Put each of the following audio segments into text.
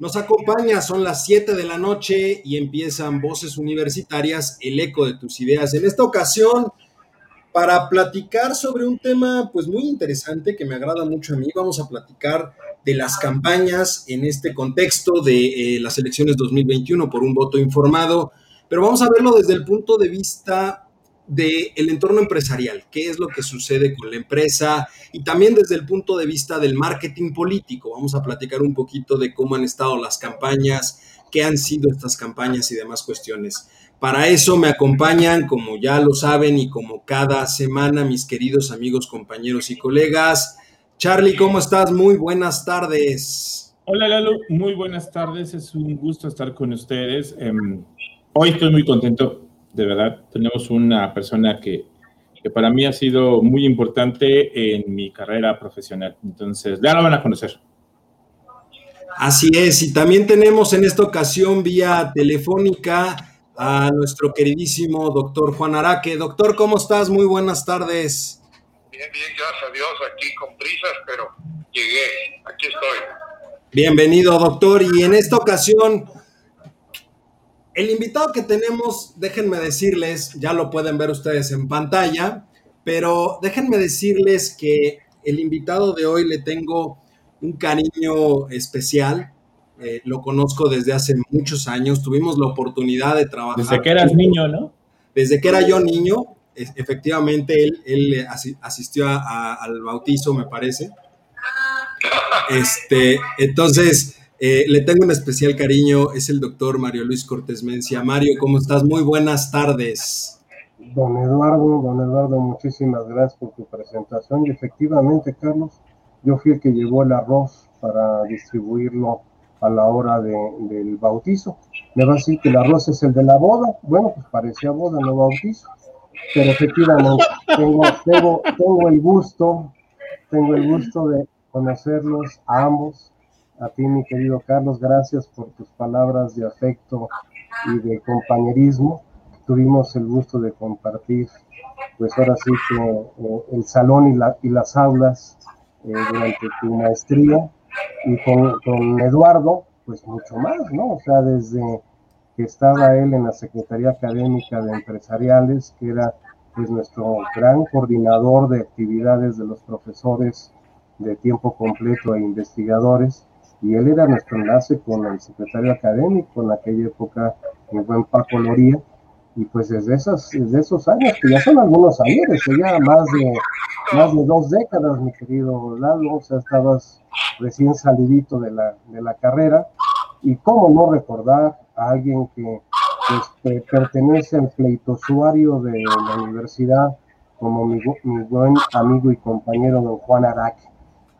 nos acompaña, son las 7 de la noche y empiezan Voces Universitarias, el eco de tus ideas. En esta ocasión, para platicar sobre un tema pues muy interesante que me agrada mucho a mí, vamos a platicar de las campañas en este contexto de eh, las elecciones 2021 por un voto informado, pero vamos a verlo desde el punto de vista del entorno empresarial, qué es lo que sucede con la empresa y también desde el punto de vista del marketing político. Vamos a platicar un poquito de cómo han estado las campañas, qué han sido estas campañas y demás cuestiones. Para eso me acompañan, como ya lo saben y como cada semana, mis queridos amigos, compañeros y colegas. Charlie, ¿cómo estás? Muy buenas tardes. Hola Lalo, muy buenas tardes. Es un gusto estar con ustedes. Em, hoy estoy muy contento de verdad. Tenemos una persona que, que, para mí ha sido muy importante en mi carrera profesional. Entonces, ya lo van a conocer. Así es, y también tenemos en esta ocasión vía telefónica a nuestro queridísimo doctor Juan Araque. Doctor, ¿cómo estás? Muy buenas tardes. Bien, bien, gracias a Dios, aquí con prisas, pero llegué, aquí estoy. Bienvenido, doctor, y en esta ocasión el invitado que tenemos, déjenme decirles, ya lo pueden ver ustedes en pantalla, pero déjenme decirles que el invitado de hoy le tengo un cariño especial. Eh, lo conozco desde hace muchos años. Tuvimos la oportunidad de trabajar. Desde que eras niño, ¿no? Desde que era yo niño, efectivamente, él, él asistió al bautizo, me parece. Este, entonces, eh, le tengo un especial cariño, es el doctor Mario Luis Cortés Mencia. Mario, ¿cómo estás? Muy buenas tardes. Don Eduardo, don Eduardo, muchísimas gracias por tu presentación. Y efectivamente, Carlos, yo fui el que llevó el arroz para distribuirlo a la hora del bautizo. Me va a decir que el arroz es el de la boda. Bueno, pues parecía boda, no bautizo. Pero efectivamente, tengo, tengo, tengo el gusto, tengo el gusto de conocerlos a ambos a ti, mi querido Carlos, gracias por tus palabras de afecto y de compañerismo. Tuvimos el gusto de compartir, pues ahora sí que eh, el salón y, las aulas eh, durante tu maestría y con, con Eduardo, pues mucho más, ¿no? O sea, desde que estaba él en la Secretaría Académica de Empresariales, que era pues nuestro gran coordinador de actividades de los profesores de tiempo completo e investigadores, y él era nuestro enlace con el secretario académico en aquella época, el buen Paco Loría, y pues desde, esas, esos años, que ya son algunos años, ya más de, más de dos décadas, mi querido Lalo, o sea, estabas recién salidito de la, de la carrera, y cómo no recordar a alguien que pues, pertenece al pleitosuario de la universidad, como mi, mi buen amigo y compañero don Juan Araque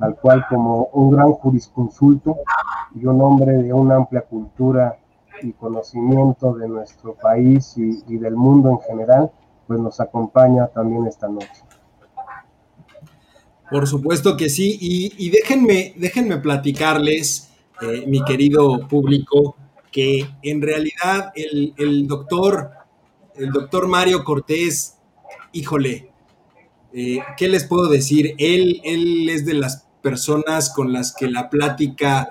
al cual como un gran jurisconsulto y un hombre de una amplia cultura y conocimiento de nuestro país y, del mundo en general, pues nos acompaña también esta noche. Por supuesto que sí, y, déjenme, déjenme platicarles, eh, mi querido público, que en realidad el, el, doctor, el doctor Mario Cortés, híjole, eh, ¿qué les puedo decir? Él, él es de las personas con las que la plática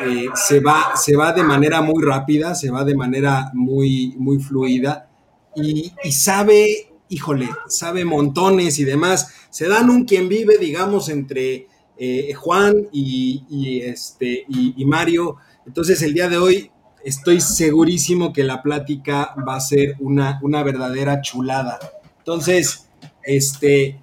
eh, se, va, se va de manera muy rápida, se va de manera muy, muy fluida y, sabe, híjole, sabe montones y demás. Se dan un quien vive, digamos, entre eh, Juan y, este, y, Mario. Entonces el día de hoy estoy segurísimo que la plática va a ser una, una verdadera chulada. Entonces, este,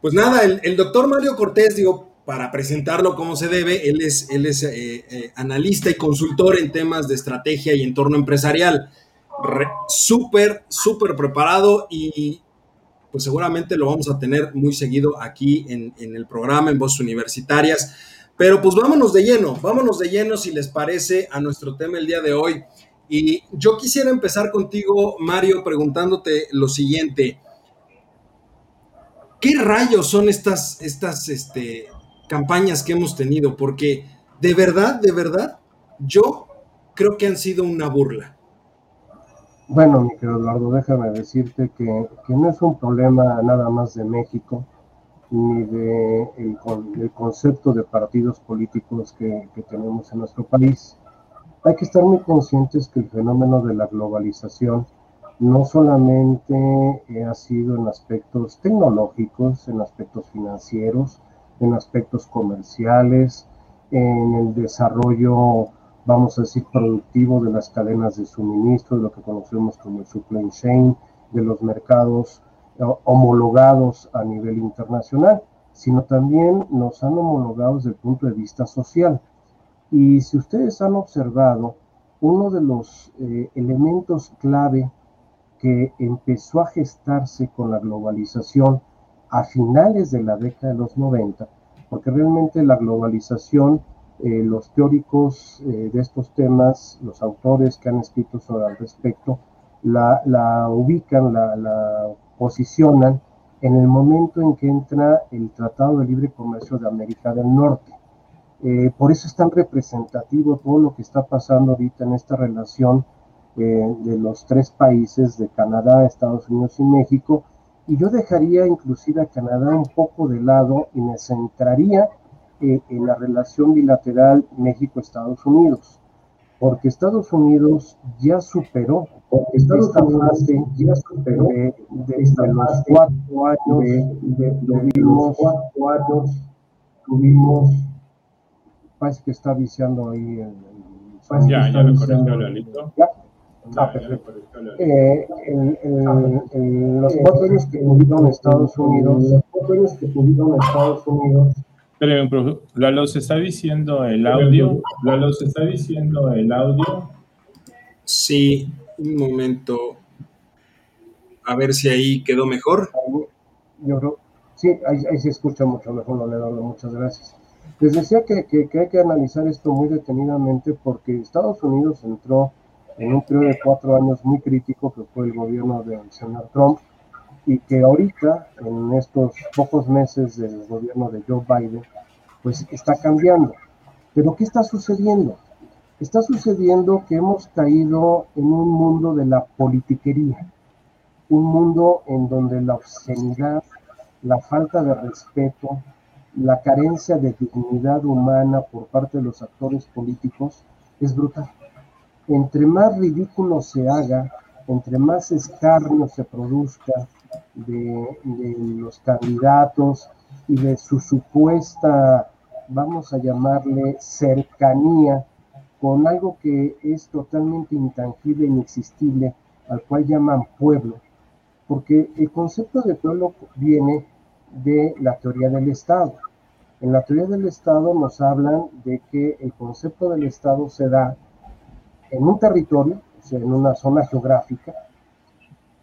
pues nada, el, doctor Mario Cortés, digo, para presentarlo como se debe, él es, él es eh, eh, analista y consultor en temas de estrategia y entorno empresarial. Súper, súper preparado y pues seguramente lo vamos a tener muy seguido aquí en, el programa, en Voces Universitarias. Pero pues vámonos de lleno, vámonos de lleno si les parece a nuestro tema el día de hoy. Y yo quisiera empezar contigo, Mario, preguntándote lo siguiente. ¿Qué rayos son estas, estas este, campañas que hemos tenido? Porque de verdad, de verdad, yo creo que han sido una burla. Bueno, mi querido Eduardo, déjame decirte que, no es un problema nada más de México, ni de el, concepto de partidos políticos que, que tenemos en nuestro país. Hay que estar muy conscientes que el fenómeno de la globalización no solamente ha sido en aspectos tecnológicos, en aspectos financieros, en aspectos comerciales, en el desarrollo vamos a decir, productivo de las cadenas de suministro, de lo que conocemos como el supply chain, de los mercados eh, homologados a nivel internacional, sino también nos han homologado desde el punto de vista social. Y si ustedes han observado, uno de los eh, elementos clave que empezó a gestarse con la globalización a finales de la década de los 90, porque realmente la globalización eh, los teóricos eh, de estos temas, los autores que han escrito sobre al respecto, la, ubican, la, posicionan en el momento en que entra el Tratado de Libre Comercio de América del Norte. Eh, por eso es tan representativo todo lo que está pasando ahorita en esta relación de los tres países, de Canadá, Estados Unidos y México, y yo dejaría inclusive a Canadá un poco de lado y me centraría en la relación bilateral México-Estados Unidos, porque Estados Unidos ya superó porque Estados esta fase ya superó de, los cuatro años de, tuvimos cuatro años tuvimos parece que está viciando ahí el, ya, ya lo corrigió. ¿Ya? Ah, perfecto. Eh, los cuatro años que tuvieron Estados Unidos, los cuatro años que tuvieron Estados Unidos pero, Lalo, ¿se está diciendo el audio? Lalo, ¿se está diciendo el audio? Sí, un momento. A ver si ahí quedó mejor. Yo creo, sí, ahí, se escucha mucho mejor, Leonardo, muchas gracias. Les decía que, que, hay que analizar esto muy detenidamente porque Estados Unidos entró en un periodo de cuatro años muy crítico que fue el gobierno del señor Trump, y que ahorita, en estos pocos meses del gobierno de Joe Biden, pues está cambiando. Pero ¿qué está sucediendo? Está sucediendo que hemos caído en un mundo de la politiquería, un mundo en donde la obscenidad, la falta de respeto, la carencia de dignidad humana por parte de los actores políticos es brutal. Entre más ridículo se haga, entre más escarnio se produzca, de, los candidatos y de su supuesta, vamos a llamarle, cercanía con algo que es totalmente intangible e inexistible, al cual llaman pueblo, porque el concepto de pueblo viene de la teoría del Estado. En la teoría del Estado nos hablan de que el concepto del Estado se da en un territorio, o sea, en una zona geográfica,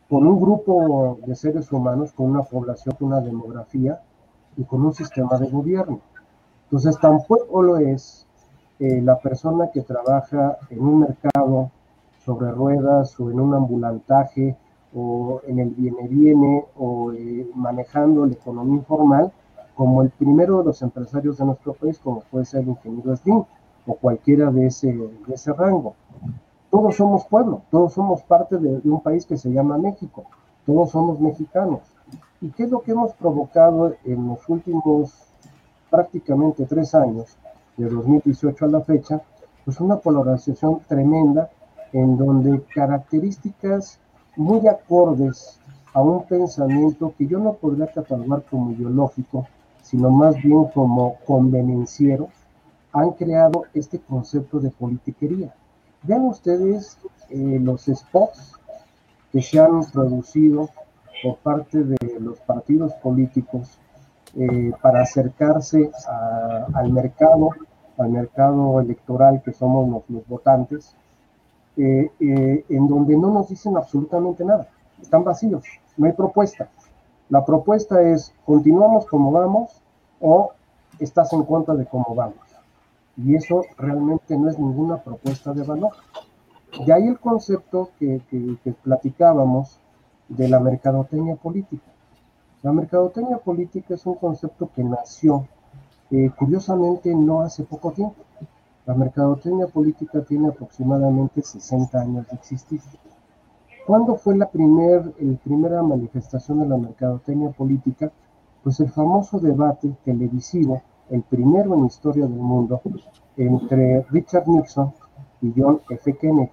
con un grupo de seres humanos, con una población, con una demografía y con un sistema de gobierno. Entonces tampoco lo es eh, la persona que trabaja en un mercado sobre ruedas o en un ambulantaje o en el viene-viene o eh, manejando la economía informal como el primero de los empresarios de nuestro país, como puede ser el ingeniero Slim o cualquiera de ese, de ese rango todos somos pueblo, todos somos parte de, un país que se llama México, todos somos mexicanos. ¿Y qué es lo que hemos provocado en los últimos prácticamente tres años, de 2018 a la fecha? Pues una polarización tremenda en donde características muy acordes a un pensamiento que yo no podría catalogar como ideológico, sino más bien como convenenciero, han creado este concepto de politiquería. Vean ustedes eh, los spots que se han producido por parte de los partidos políticos eh, para acercarse al mercado, al mercado electoral que somos los, votantes, eh, en donde no nos dicen absolutamente nada, están vacíos, no hay propuesta. La propuesta es, continuamos como vamos o estás en contra de cómo vamos. Y eso realmente no es ninguna propuesta de valor. De ahí el concepto que, platicábamos de la mercadotecnia política. La mercadotecnia política es un concepto que nació eh, curiosamente no hace poco tiempo. La mercadotecnia política tiene aproximadamente 60 años de existir. ¿Cuándo fue la primer, primera manifestación de la mercadotecnia política? Pues el famoso debate televisivo, el primero en la historia del mundo, entre Richard Nixon y John F. Kennedy.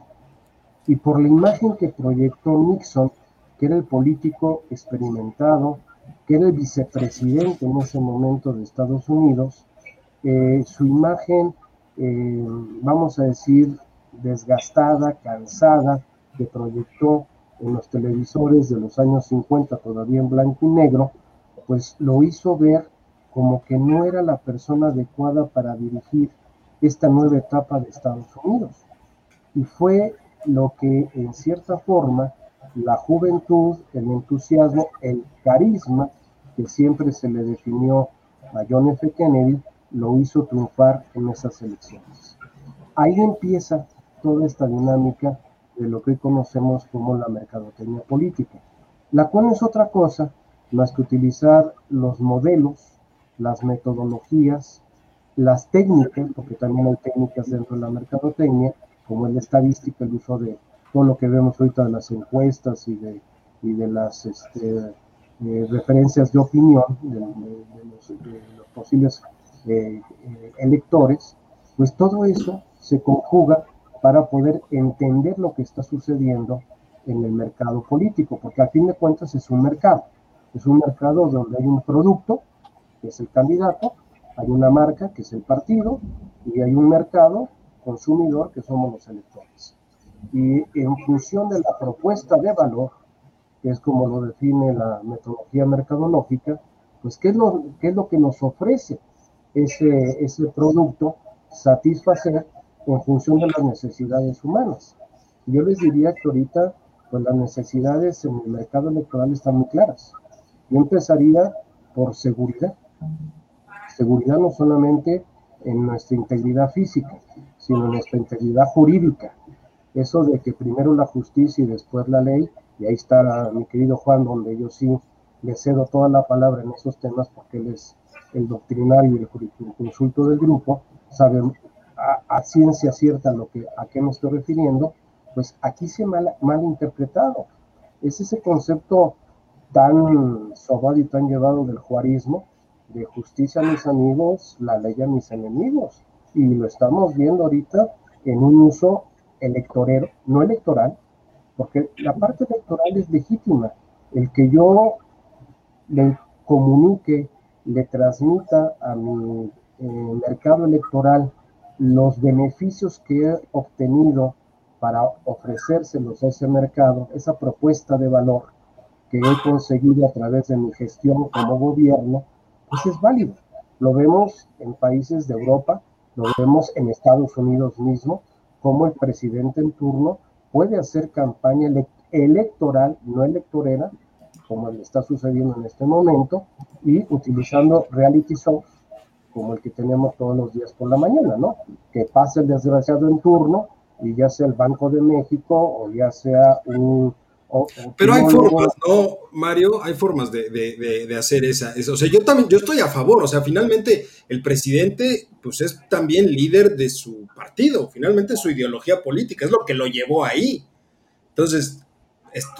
Y por la imagen que proyectó Nixon, que era el político experimentado, que era el vicepresidente en ese momento de Estados Unidos, eh, su imagen, eh, vamos a decir, desgastada, cansada, que proyectó en los televisores de los años 50, todavía en blanco y negro, pues lo hizo ver como que no era la persona adecuada para dirigir esta nueva etapa de Estados Unidos. Y fue lo que en cierta forma la juventud, el entusiasmo, el carisma que siempre se le definió a John F. Kennedy, lo hizo triunfar en esas elecciones. Ahí empieza toda esta dinámica de lo que hoy conocemos como la mercadotecnia política, la cual no es otra cosa más que utilizar los modelos, las metodologías, las técnicas, porque también hay técnicas dentro de la mercadotecnia, como la estadística, el uso de todo lo que vemos ahorita de las encuestas y de, y de las este, eh, referencias de opinión de, los, posibles eh, eh, electores, pues todo eso se conjuga para poder entender lo que está sucediendo en el mercado político, porque al fin de cuentas es un mercado, es un mercado donde hay un producto, que es el candidato, hay una marca, que es el partido, y hay un mercado consumidor, que somos los electores. Y en función de la propuesta de valor, que es como lo define la metodología mercadológica, pues qué es lo, qué es lo que nos ofrece ese, ese producto satisfacer en función de las necesidades humanas. Yo les diría que ahorita pues las necesidades en el mercado electoral están muy claras. Yo empezaría por seguridad. Seguridad no solamente en nuestra integridad física, sino en nuestra integridad jurídica. Eso de que primero la justicia y después la ley, y ahí está mi querido Juan, donde yo sí le cedo toda la palabra en esos temas porque él es el doctrinario y el consulto del grupo, sabe a, ciencia cierta lo que, a qué me estoy refiriendo, pues aquí se mal, mal interpretado. Es ese concepto tan sobado y tan llevado del juarismo, de justicia a mis amigos, la ley a mis enemigos. Y lo estamos viendo ahorita en un uso electorero, no electoral, porque la parte electoral es legítima. El que yo le comunique, le transmita a mi eh, mercado electoral los beneficios que he obtenido para ofrecérselos a ese mercado, esa propuesta de valor que he conseguido a través de mi gestión como gobierno, pues es válido. Lo vemos en países de Europa, lo vemos en Estados Unidos mismo, como el presidente en turno puede hacer campaña electoral, no electorera, como le está sucediendo en este momento, y utilizando reality shows como el que tenemos todos los días por la mañana, ¿no? Que pase el desgraciado en turno y ya sea el Banco de México o ya sea un... Pero hay formas, ¿no, Mario? Hay formas de, hacer esa, eso. O sea, yo también, yo estoy a favor, o sea, finalmente el presidente, pues es también líder de su partido, finalmente su ideología política, es lo que lo llevó ahí. Entonces,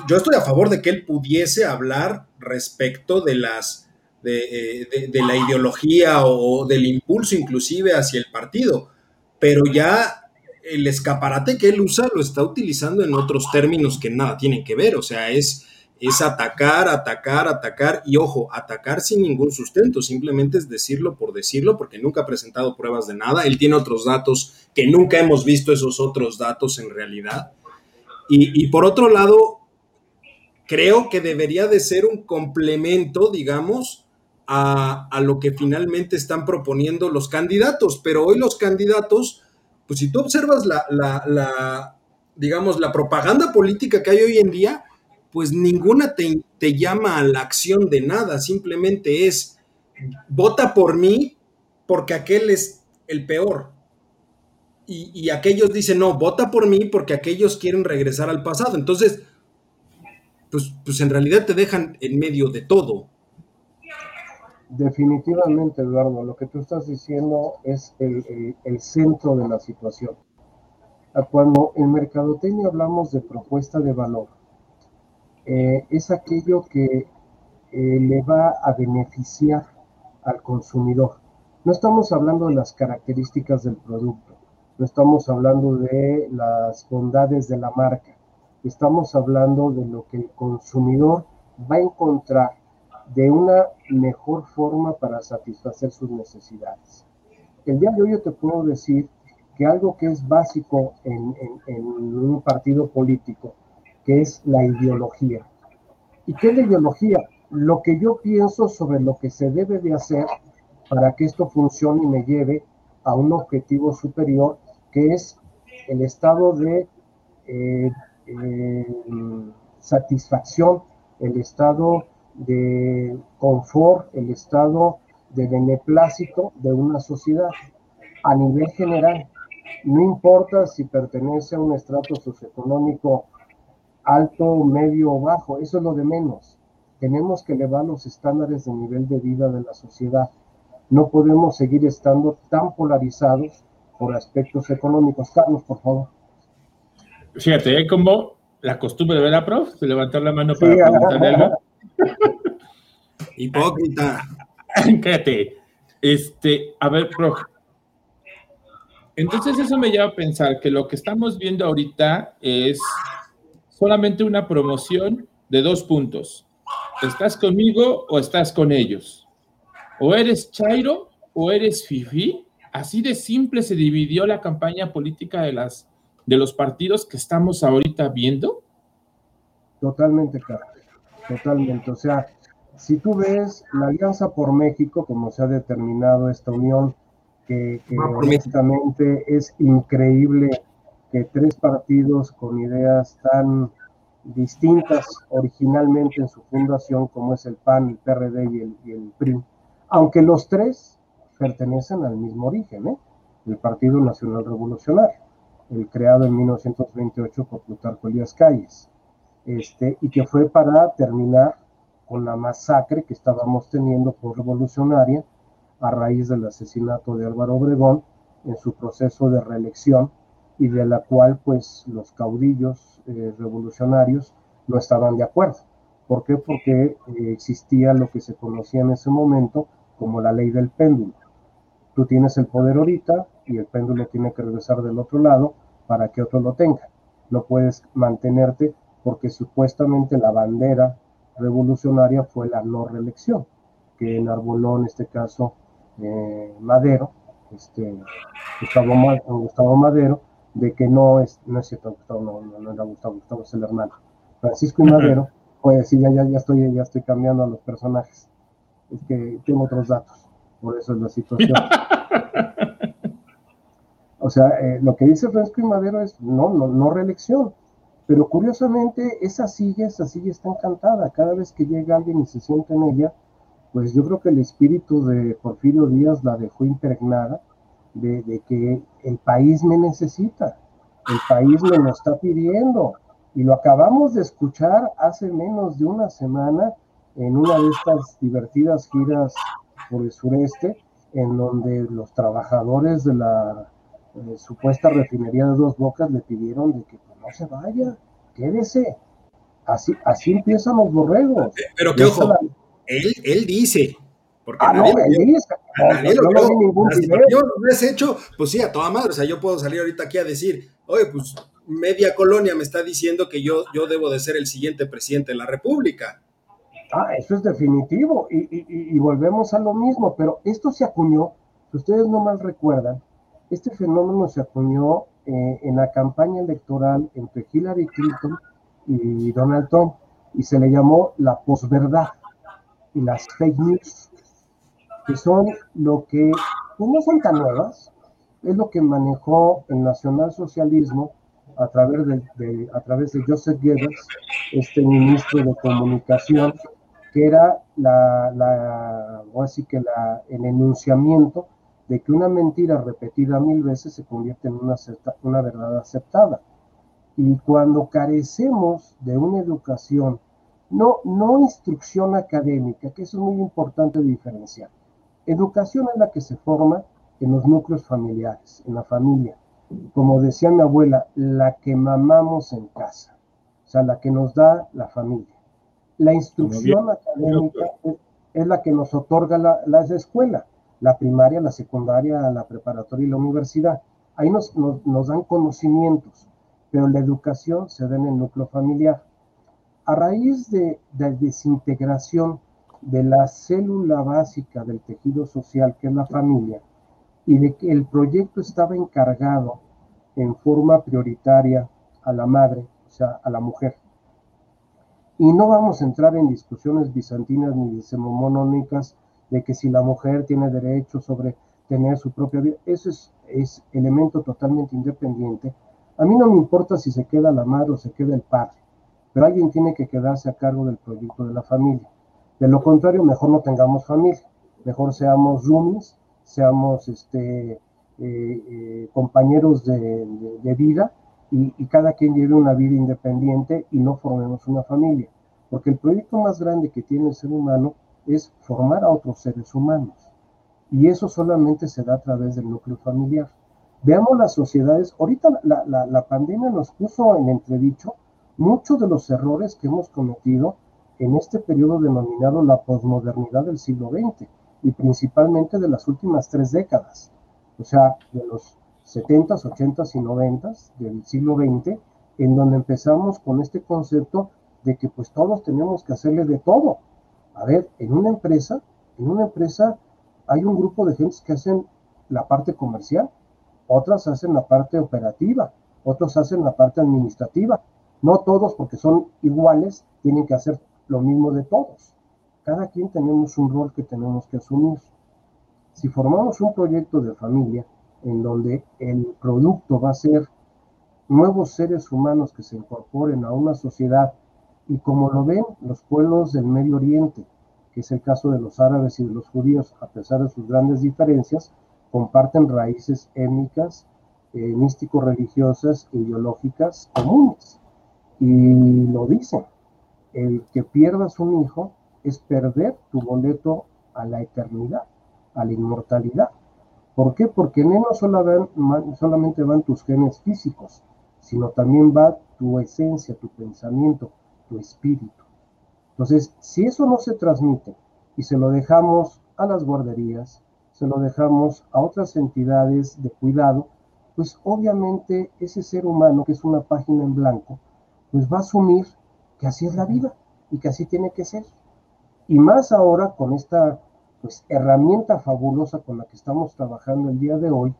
yo estoy a favor de que él pudiese hablar respecto de las eh, de, la ideología o del impulso inclusive hacia el partido, pero ya el escaparate que él usa lo está utilizando en otros términos que nada tienen que ver, o sea, es, es atacar, atacar, atacar y ojo, atacar sin ningún sustento, simplemente es decirlo por decirlo, porque nunca ha presentado pruebas de nada, él tiene otros datos que nunca hemos visto esos otros datos en realidad. Y, y por otro lado, creo que debería de ser un complemento, digamos, a, lo que finalmente están proponiendo los candidatos. Pero hoy los candidatos, pues si tú observas la, digamos, la propaganda política que hay hoy en día, pues ninguna te, te, llama a la acción de nada, simplemente es vota por mí porque aquel es el peor. y, aquellos dicen, no, vota por mí porque aquellos quieren regresar al pasado. Entonces, pues, pues en realidad te dejan en medio de todo. Definitivamente, Eduardo, lo que tú estás diciendo es el, centro de la situación. Cuando en mercadotecnia hablamos de propuesta de valor, eh, es aquello que eh, le va a beneficiar al consumidor. No estamos hablando de las características del producto, no estamos hablando de las bondades de la marca, estamos hablando de lo que el consumidor va a encontrar de una mejor forma para satisfacer sus necesidades. El día de hoy yo te puedo decir que algo que es básico en, un partido político, que es la ideología. ¿Y qué es la ideología? Lo que yo pienso sobre lo que se debe de hacer para que esto funcione y me lleve a un objetivo superior que es el estado de eh, eh, satisfacción, el estado de confort, el estado de beneplácito de una sociedad a nivel general. No importa si pertenece a un estrato socioeconómico alto, medio o bajo, eso es lo de menos. Tenemos que elevar los estándares de nivel de vida de la sociedad. No podemos seguir estando tan polarizados por aspectos económicos. Carlos, por favor. Fíjate, ¿eh? como la costumbre de ver a prof, de levantar la mano para preguntarle algo. Hipócrita. Cállate. Este, a ver, prof. Entonces eso me lleva a pensar que lo que estamos viendo ahorita es solamente una promoción de dos puntos. ¿Estás conmigo o estás con ellos? O eres Chairo o eres Fifi Así de simple se dividió la campaña política de, las, de los partidos que estamos ahorita viendo. Totalmente, Carlos. Totalmente. O sea, si tú ves la Alianza por México, como se ha determinado esta unión, que, que honestamente es increíble que tres partidos con ideas tan distintas originalmente en su fundación, como es el PAN, el PRD y el, y el PRI, aunque los tres pertenecen al mismo origen, ¿eh? el Partido Nacional Revolucionario, el creado en 1928 por Plutarco Elías Calles, este, y que fue para terminar con la masacre que estábamos teniendo por revolucionaria a raíz del asesinato de Álvaro Obregón en su proceso de reelección y de la cual pues los caudillos eh, revolucionarios no estaban de acuerdo. ¿Por qué? Porque eh, existía lo que se conocía en ese momento como la ley del péndulo. Tú tienes el poder ahorita y el péndulo tiene que regresar del otro lado para que otro lo tenga. No puedes mantenerte porque supuestamente la bandera revolucionaria fue la no reelección, que enarboló en este caso eh, Madero, este, Gustavo, Madero, de que no es, no es cierto, Gustavo, no, no, era Gustavo, Gustavo es el hermano. Francisco y Madero, pues sí, ya, ya, ya, estoy, ya estoy cambiando a los personajes. Es que tengo otros datos por eso es la situación. o sea, eh, lo que dice Francisco y Madero es no, no, no reelección. Pero curiosamente, esa silla, esa silla está encantada. Cada vez que llega alguien y se sienta en ella, pues yo creo que el espíritu de Porfirio Díaz la dejó impregnada de, que el país me necesita, el país me lo está pidiendo. Y lo acabamos de escuchar hace menos de una semana en una de estas divertidas giras por el sureste, en donde los trabajadores de la eh, supuesta refinería de Dos Bocas le pidieron de que se vaya, quédese. Así, así empiezan los borregos. Eh, pero que ojo, él, él dice, porque ah, nadie, no, él dice, no, no, ningún Yo lo has hecho, pues sí, a toda madre. O sea, yo puedo salir ahorita aquí a decir, oye, pues media colonia me está diciendo que yo, yo debo de ser el siguiente presidente de la República. Ah, eso es definitivo. Y, volvemos a lo mismo, pero esto se acuñó, si ustedes no mal recuerdan, este fenómeno se acuñó eh, en la campaña electoral entre Hillary Clinton y Donald Trump, y se le llamó la posverdad y las fake news, que son lo que, pues no son tan nuevas, es lo que manejó el nacionalsocialismo a través de, a través de Joseph Goebbels, este ministro de comunicación que era la, así que la, el enunciamiento de que una mentira repetida mil veces se convierte en una, una verdad aceptada. Y cuando carecemos de una educación, no, no instrucción académica, que eso es muy importante diferenciar. Educación es la que se forma en los núcleos familiares, en la familia. Como decía mi abuela, la que mamamos en casa, o sea, la que nos da la familia. La instrucción académica es, la que nos otorga la, la escuela la primaria, la secundaria, la preparatoria y la universidad. Ahí nos, nos, dan conocimientos, pero la educación se da en el núcleo familiar. A raíz de, de desintegración de la célula básica del tejido social, que es la familia, y de que el proyecto estaba encargado en forma prioritaria a la madre, o sea, a la mujer. Y no vamos a entrar en discusiones bizantinas ni decimonónicas de que si la mujer tiene derecho sobre tener su propia vida, eso es, es elemento totalmente independiente. A mí no me importa si se queda la madre o se queda el padre, pero alguien tiene que quedarse a cargo del proyecto de la familia. De lo contrario, mejor no tengamos familia, mejor seamos roomies, seamos este, eh, eh, compañeros de, de, vida y, y, cada quien lleve una vida independiente y no formemos una familia. Porque el proyecto más grande que tiene el ser humano es formar a otros seres humanos. Y eso solamente se da a través del núcleo familiar. Veamos las sociedades, ahorita la, la, pandemia nos puso en entredicho muchos de los errores que hemos cometido en este periodo denominado la posmodernidad del siglo XX y principalmente de las últimas tres décadas, o sea, de los 70s, 80s y 90s del siglo XX, en donde empezamos con este concepto de que pues todos tenemos que hacerle de todo, a ver, en una empresa, en una empresa hay un grupo de gente que hacen la parte comercial, otras hacen la parte operativa, otros hacen la parte administrativa. No todos, porque son iguales, tienen que hacer lo mismo de todos. Cada quien tenemos un rol que tenemos que asumir. Si formamos un proyecto de familia en donde el producto va a ser nuevos seres humanos que se incorporen a una sociedad y como lo ven los pueblos del Medio Oriente, que es el caso de los árabes y de los judíos, a pesar de sus grandes diferencias, comparten raíces étnicas, eh, místico-religiosas ideológicas comunes. Y lo dicen, el que pierdas un hijo es perder tu boleto a la eternidad, a la inmortalidad. ¿Por qué? Porque en él no solamente van tus genes físicos, sino también va tu esencia, tu pensamiento, tu espíritu. Entonces, si eso no se transmite y se lo dejamos a las guarderías, se lo dejamos a otras entidades de cuidado, pues obviamente ese ser humano, que es una página en blanco, pues va a asumir que así es la vida y que así tiene que ser. Y más ahora con esta pues, herramienta fabulosa con la que estamos trabajando el día de hoy,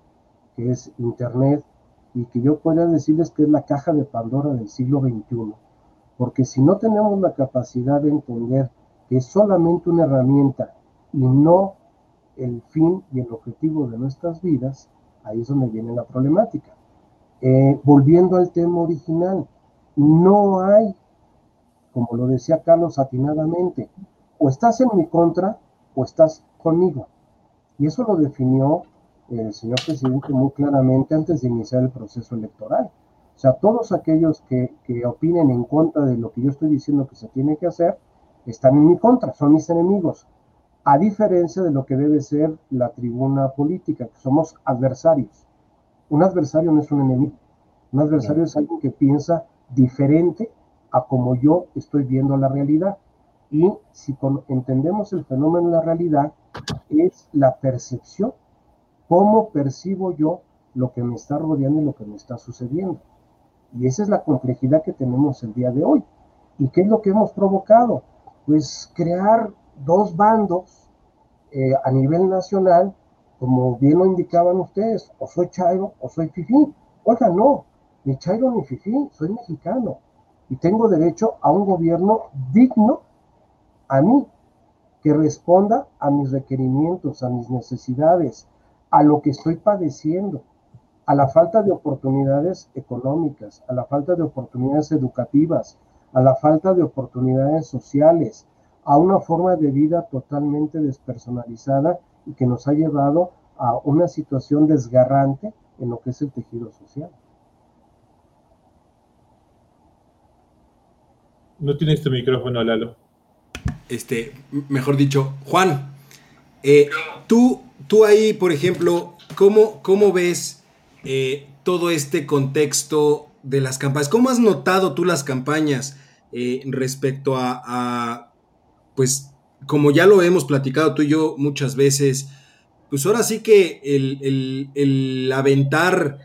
que es Internet, y que yo pueda decirles que es la caja de Pandora del siglo XXI porque si no tenemos la capacidad de entender que es solamente una herramienta y no el fin y el objetivo de nuestras vidas, ahí es donde viene la problemática. Eh, volviendo al tema original, no hay, como lo decía Carlos atinadamente, o estás en mi contra o estás conmigo. Y eso lo definió el señor presidente muy claramente antes de iniciar el proceso electoral. O sea, todos aquellos que, que opinen en contra de lo que yo estoy diciendo que se tiene que hacer, están en mi contra, son mis enemigos. A diferencia de lo que debe ser la tribuna política, que somos adversarios. Un adversario no es un enemigo. Un adversario es alguien que piensa diferente a como yo estoy viendo la realidad. Y si entendemos el fenómeno de la realidad, es la percepción, cómo percibo yo lo que me está rodeando y lo que me está sucediendo. Y esa es la complejidad que tenemos el día de hoy. ¿Y qué es lo que hemos provocado? Pues crear dos bandos eh, a nivel nacional, como bien lo indicaban ustedes, o soy Chairo o soy Fifi. Oiga, no, ni Chairo ni Fifi, soy mexicano y tengo derecho a un gobierno digno a mí, que responda a mis requerimientos, a mis necesidades, a lo que estoy padeciendo a la falta de oportunidades económicas, a la falta de oportunidades educativas, a la falta de oportunidades sociales, a una forma de vida totalmente despersonalizada y que nos ha llevado a una situación desgarrante en lo que es el tejido social. No tienes tu micrófono, Lalo. Este, mejor dicho, Juan, eh, tú, tú ahí, por ejemplo, ¿cómo, cómo ves eh, todo este contexto de las campañas? ¿Cómo has notado tú las campañas eh, respecto a, pues, como ya lo hemos platicado tú y yo muchas veces, pues ahora sí que el, aventar,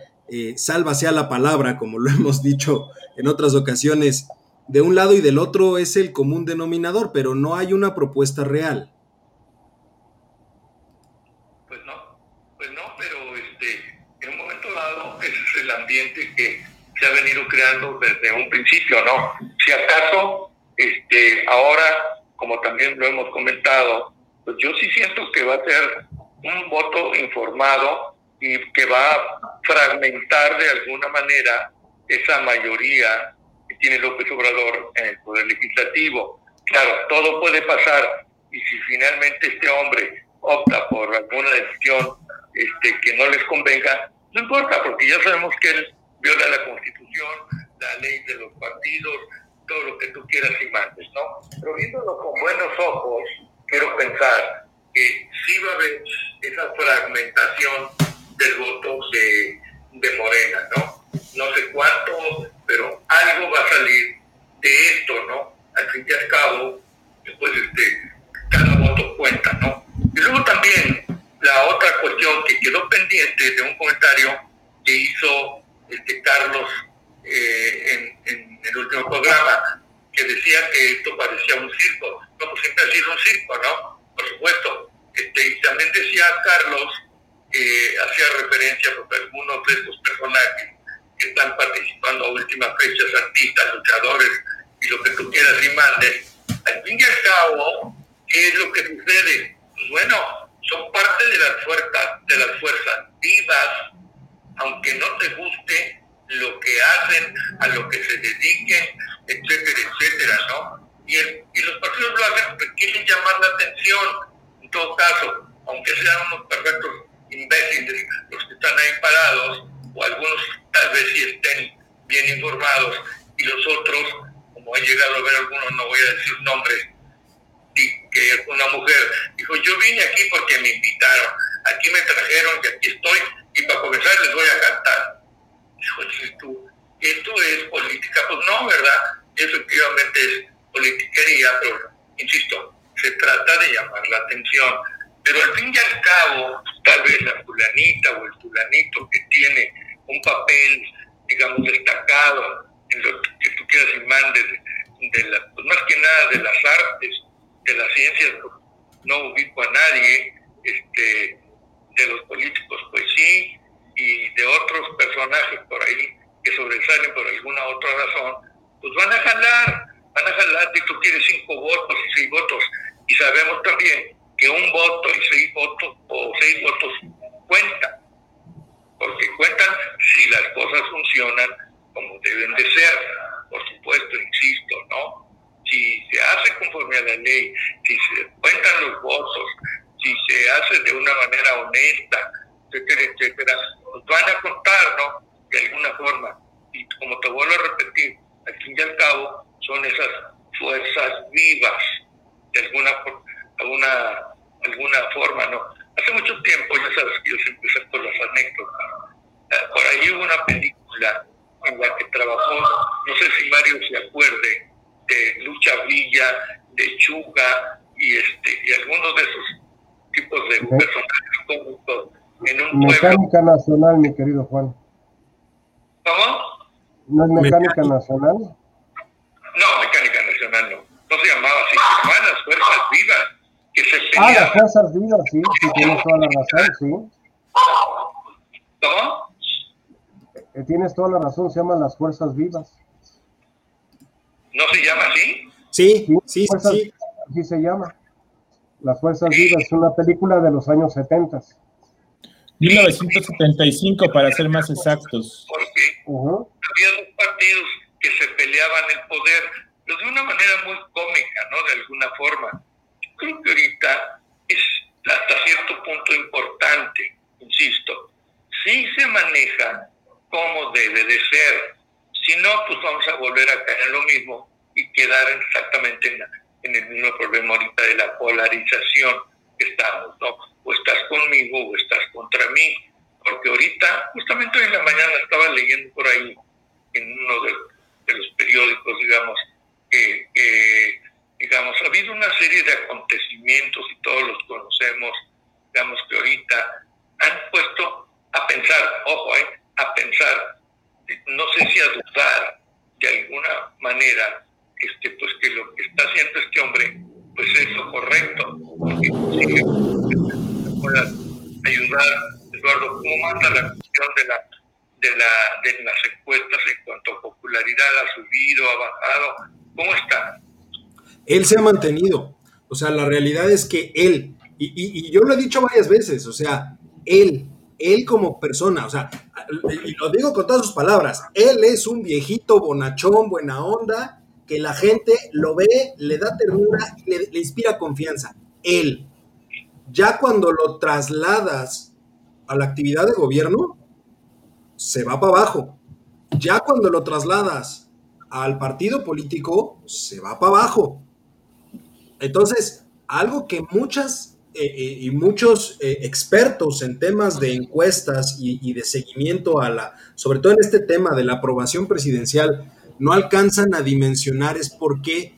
salva sea la palabra, como lo hemos dicho en otras ocasiones, de un lado y del otro es el común denominador, pero no hay una propuesta real. Pues no, pues no, pero este, en un momento dado ese es el ambiente que se ha venido creando desde un principio, ¿no? Si acaso, este, ahora, como también lo hemos comentado, pues yo sí siento que va a ser un voto informado y que va a fragmentar de alguna manera esa mayoría tiene López Obrador en el Poder Legislativo. Claro, todo puede pasar y si finalmente este hombre opta por alguna decisión este, que no les convenga, no importa, porque ya sabemos que él viola la Constitución, la ley de los partidos, todo lo que tú quieras y mandes, ¿no? Pero viéndolo con buenos ojos, quiero pensar que sí va a haber esa fragmentación del voto de, de Morena, ¿no? No sé cuánto pero algo va a salir de esto, ¿no? Al fin y al cabo, después este, cada voto cuenta, ¿no? Y luego también la otra cuestión que quedó pendiente de un comentario que hizo este Carlos eh, en, el último programa, que decía que esto parecía un circo. No, pues siempre ha sido un circo, ¿no? Por supuesto. Este, y también decía Carlos, que hacía referencia a algunos de estos personajes que están participando a últimas fechas, artistas, luchadores y lo que tú quieras y mandes. Al fin y al cabo, ¿qué es lo que sucede? Pues bueno, son parte de las fuerzas, de las fuerzas vivas, aunque no te guste lo que hacen, a lo que se dediquen, etcétera, etcétera, ¿no? Y, y los partidos lo hacen porque quieren llamar la atención, en todo caso, aunque sean unos perfectos imbéciles los que están ahí parados, o algunos tal vez sí estén bien informados y los otros, como he llegado a ver algunos, no voy a decir nombres, que una mujer dijo, yo vine aquí porque me invitaron, aquí me trajeron y aquí estoy y para comenzar les voy a cantar. Dijo, tú, esto es política, pues no, ¿verdad? Efectivamente es politiquería, pero insisto, se trata de llamar la atención. Pero al fin y al cabo, tal vez la fulanita o el fulanito que tiene un papel, digamos, destacado en lo que tú quieras y mandes, de, la, pues más que nada de las artes, de las ciencias, no ubico a nadie, este, de los políticos, pues sí, y de otros personajes por ahí que sobresalen por alguna otra razón, pues van a jalar, van a jalar si tú tienes cinco votos y seis votos, y sabemos también que un voto y seis votos o seis votos cuentan porque cuentan si las cosas funcionan como deben de ser, por supuesto, se hace conforme a la ley, si se cuentan los votos, si se hace de una manera honesta, etcétera, etcétera, pues van a contar, ¿no? De alguna forma. Y como te vuelvo a repetir, al fin y al cabo, son esas fuerzas vivas, de alguna, alguna, alguna forma, ¿no? Hace mucho tiempo, ya sabes que yo siempre saco las anécdotas. Eh, por ahí hubo una película en la que trabajó, no sé si Mario se acuerde, de Lucha Villa, de Chuga y este y algunos de esos tipos de personajes cómicos en un Mecánica Nacional, mi querido Juan. ¿Cómo? ¿No es Mecánica Nacional? No, Mecánica Nacional no. No se llamaba así, se llamaban las Fuerzas Vivas Ah, las fuerzas vivas, sí, sí, tienes toda la razón, sí. ¿Cómo? Eh, tienes toda la razón, se llaman las fuerzas vivas. ¿No se llama así? Sí, sí, sí. Así se llama. Las fuerzas vivas es una película de los años 70. 1975 para ser más exactos. Porque había dos partidos que se peleaban el poder, pero de una manera muy cómica, ¿no? De alguna forma creo que ahorita es hasta cierto punto importante insisto, si se maneja como debe de ser. Si no, pues vamos a volver a caer en lo mismo y quedar exactamente en, el mismo problema ahorita de la polarización que estamos, ¿no? O estás conmigo o estás contra mí. Porque ahorita, justamente hoy en la mañana estaba leyendo por ahí en uno de, los periódicos, digamos, que, digamos, ha habido una serie de acontecimientos y todos los conocemos, digamos, que ahorita han puesto a pensar, ojo, eh, a pensar, no sé si a dudar de alguna manera, este, pues que lo que está haciendo este hombre, pues es lo correcto, porque si pueda ayudar, Eduardo, ¿cómo manda la cuestión de la de, la, de las encuestas en cuanto a popularidad ha subido, ha bajado? ¿Cómo está? Él se ha mantenido. O sea, la realidad es que él, y, y, y yo lo he dicho varias veces, o sea, él, él como persona, o sea, y lo digo con todas sus palabras, él es un viejito bonachón, buena onda, que la gente lo ve, le da ternura, le, le inspira confianza. Él, ya cuando lo trasladas a la actividad de gobierno, se va para abajo. Ya cuando lo trasladas al partido político, se va para abajo. Entonces, algo que muchas eh, y muchos eh, expertos en temas de encuestas y, y, de seguimiento a la, sobre todo en este tema de la aprobación presidencial, no alcanzan a dimensionar es porque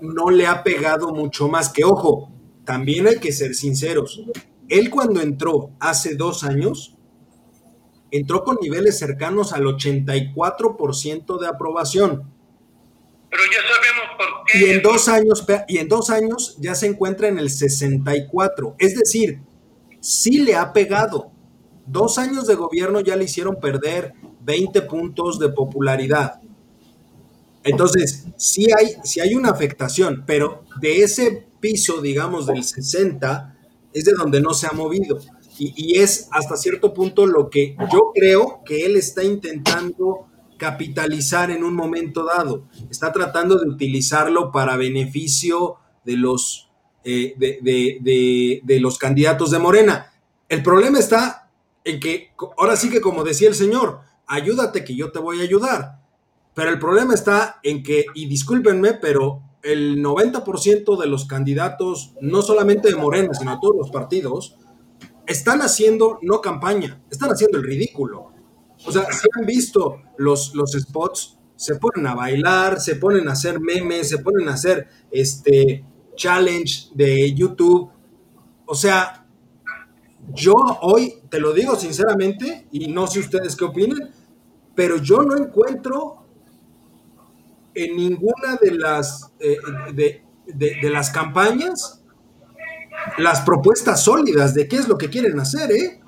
no le ha pegado mucho más. Que ojo, también hay que ser sinceros. Él cuando entró hace dos años, entró con niveles cercanos al 84% de aprobación. Pero ya sabemos por qué. Y en dos años, y en dos años ya se encuentra en el 64. Es decir, sí le ha pegado. Dos años de gobierno ya le hicieron perder 20 puntos de popularidad. Entonces, sí hay, sí hay una afectación, pero de ese piso, digamos, del 60, es de donde no se ha movido. Y, y, es hasta cierto punto lo que yo creo que él está intentando capitalizar en un momento dado. Está tratando de utilizarlo para beneficio de los, eh, de, de, de, los candidatos de Morena. El problema está en que, ahora sí que como decía el señor, ayúdate que yo te voy a ayudar. Pero el problema está en que, y discúlpenme, pero el 90% de los candidatos, no solamente de Morena, sino de todos los partidos, están haciendo no campaña, están haciendo el ridículo. O sea, si han visto los, los spots, se ponen a bailar, se ponen a hacer memes, se ponen a hacer este challenge de YouTube. O sea, yo hoy, te lo digo sinceramente, y no sé ustedes qué opinen, pero yo no encuentro en ninguna de las, eh, de, de, de las campañas las propuestas sólidas de qué es lo que quieren hacer, ¿eh?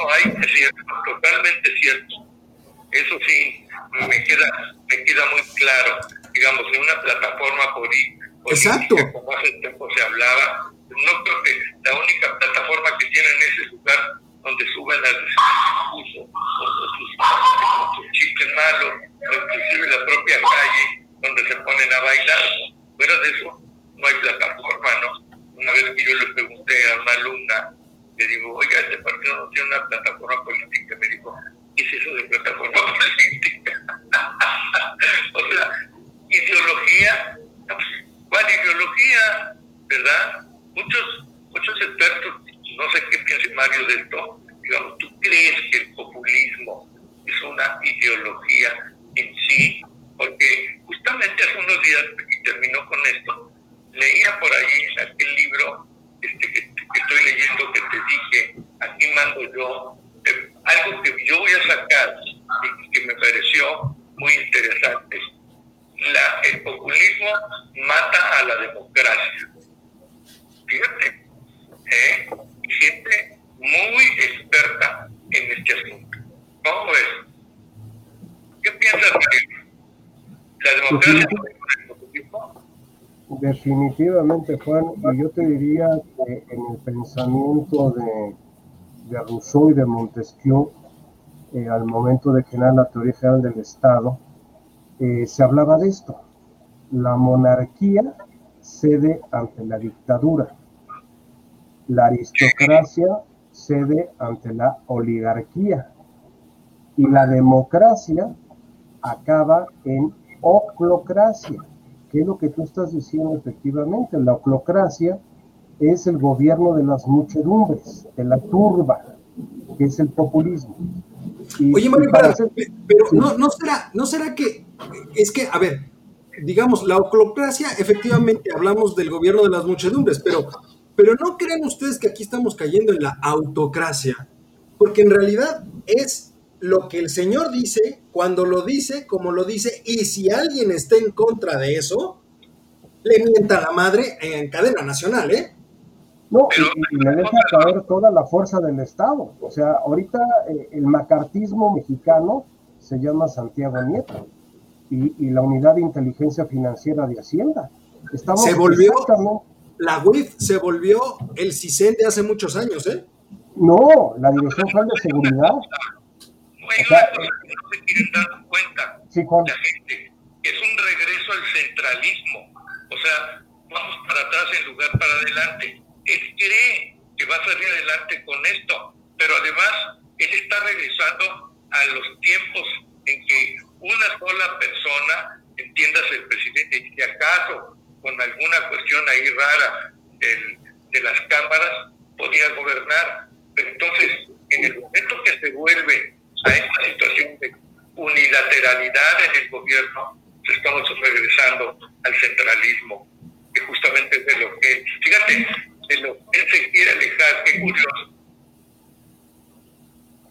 Lo hay, es cierto, totalmente cierto. Eso sí, me queda, me queda muy claro. Digamos, en una plataforma política, Exacto. como hace tiempo se hablaba, no creo que la única plataforma que tienen es el lugar donde suben al discurso, sus, sus chistes malos, inclusive la propia calle donde se ponen a bailar. Fuera de eso, no hay plataforma, ¿no? una vez que yo le pregunté a una alumna, le digo, oiga, este partido no tiene una plataforma política. Me dijo, ¿qué es eso de plataforma política? o sea, ideología, ¿cuál ideología? ¿Verdad? Muchos, muchos expertos, no sé qué piensa Mario de esto, digamos, ¿tú crees que el populismo es una ideología en sí? Porque justamente hace unos días, y terminó con esto, leía por ahí aquel libro este, que, estoy leyendo que te dije, aquí mando yo, eh, algo que yo voy a sacar y que me pareció muy interesante. La, el populismo mata a la democracia. Fíjate, ¿eh? gente muy experta en este asunto. ¿Cómo ves? ¿Qué piensas, Mario? ¿La democracia Definitivamente, Juan, y yo te diría que en el pensamiento de, de Rousseau y de Montesquieu, eh, al momento de crear la teoría general del Estado, eh, se hablaba de esto. La monarquía cede ante la dictadura. La aristocracia cede ante la oligarquía y la democracia acaba en oclocracia, que es lo que tú estás diciendo efectivamente. La oclocracia es el gobierno de las muchedumbres, de la turba, que es el populismo. Oye, Mario, pero no, no, será, no será que, es que, a ver, digamos, la oclocracia, efectivamente hablamos del gobierno de las muchedumbres, pero, pero no creen ustedes que aquí estamos cayendo en la autocracia, porque en realidad es lo que el Señor dice, cuando lo dice, como lo dice, y si alguien está en contra de eso, le mienta la madre en cadena nacional, ¿eh? No, y, le deja caer toda la fuerza del Estado. O sea, ahorita eh, el macartismo mexicano se llama Santiago Nieto y, la unidad de inteligencia financiera de Hacienda. Estamos se volvió, la UIF se volvió el CISEN de hace muchos años, ¿eh? No, la Dirección Federal de Seguridad. Hay una cosa que no se quieren dar cuenta sí, la gente. Es un regreso al centralismo. O sea, vamos para atrás en lugar para adelante. Él cree que va a salir adelante con esto, pero además él está regresando a los tiempos en que una sola persona, entiéndase el presidente, si acaso con alguna cuestión ahí rara de las cámaras, podía gobernar. Pero entonces, en el momento que se vuelve a esta situación de unilateralidad en el gobierno, estamos regresando al centralismo, que justamente es de lo que, fíjate, de lo que él se quiere alejar, qué curioso.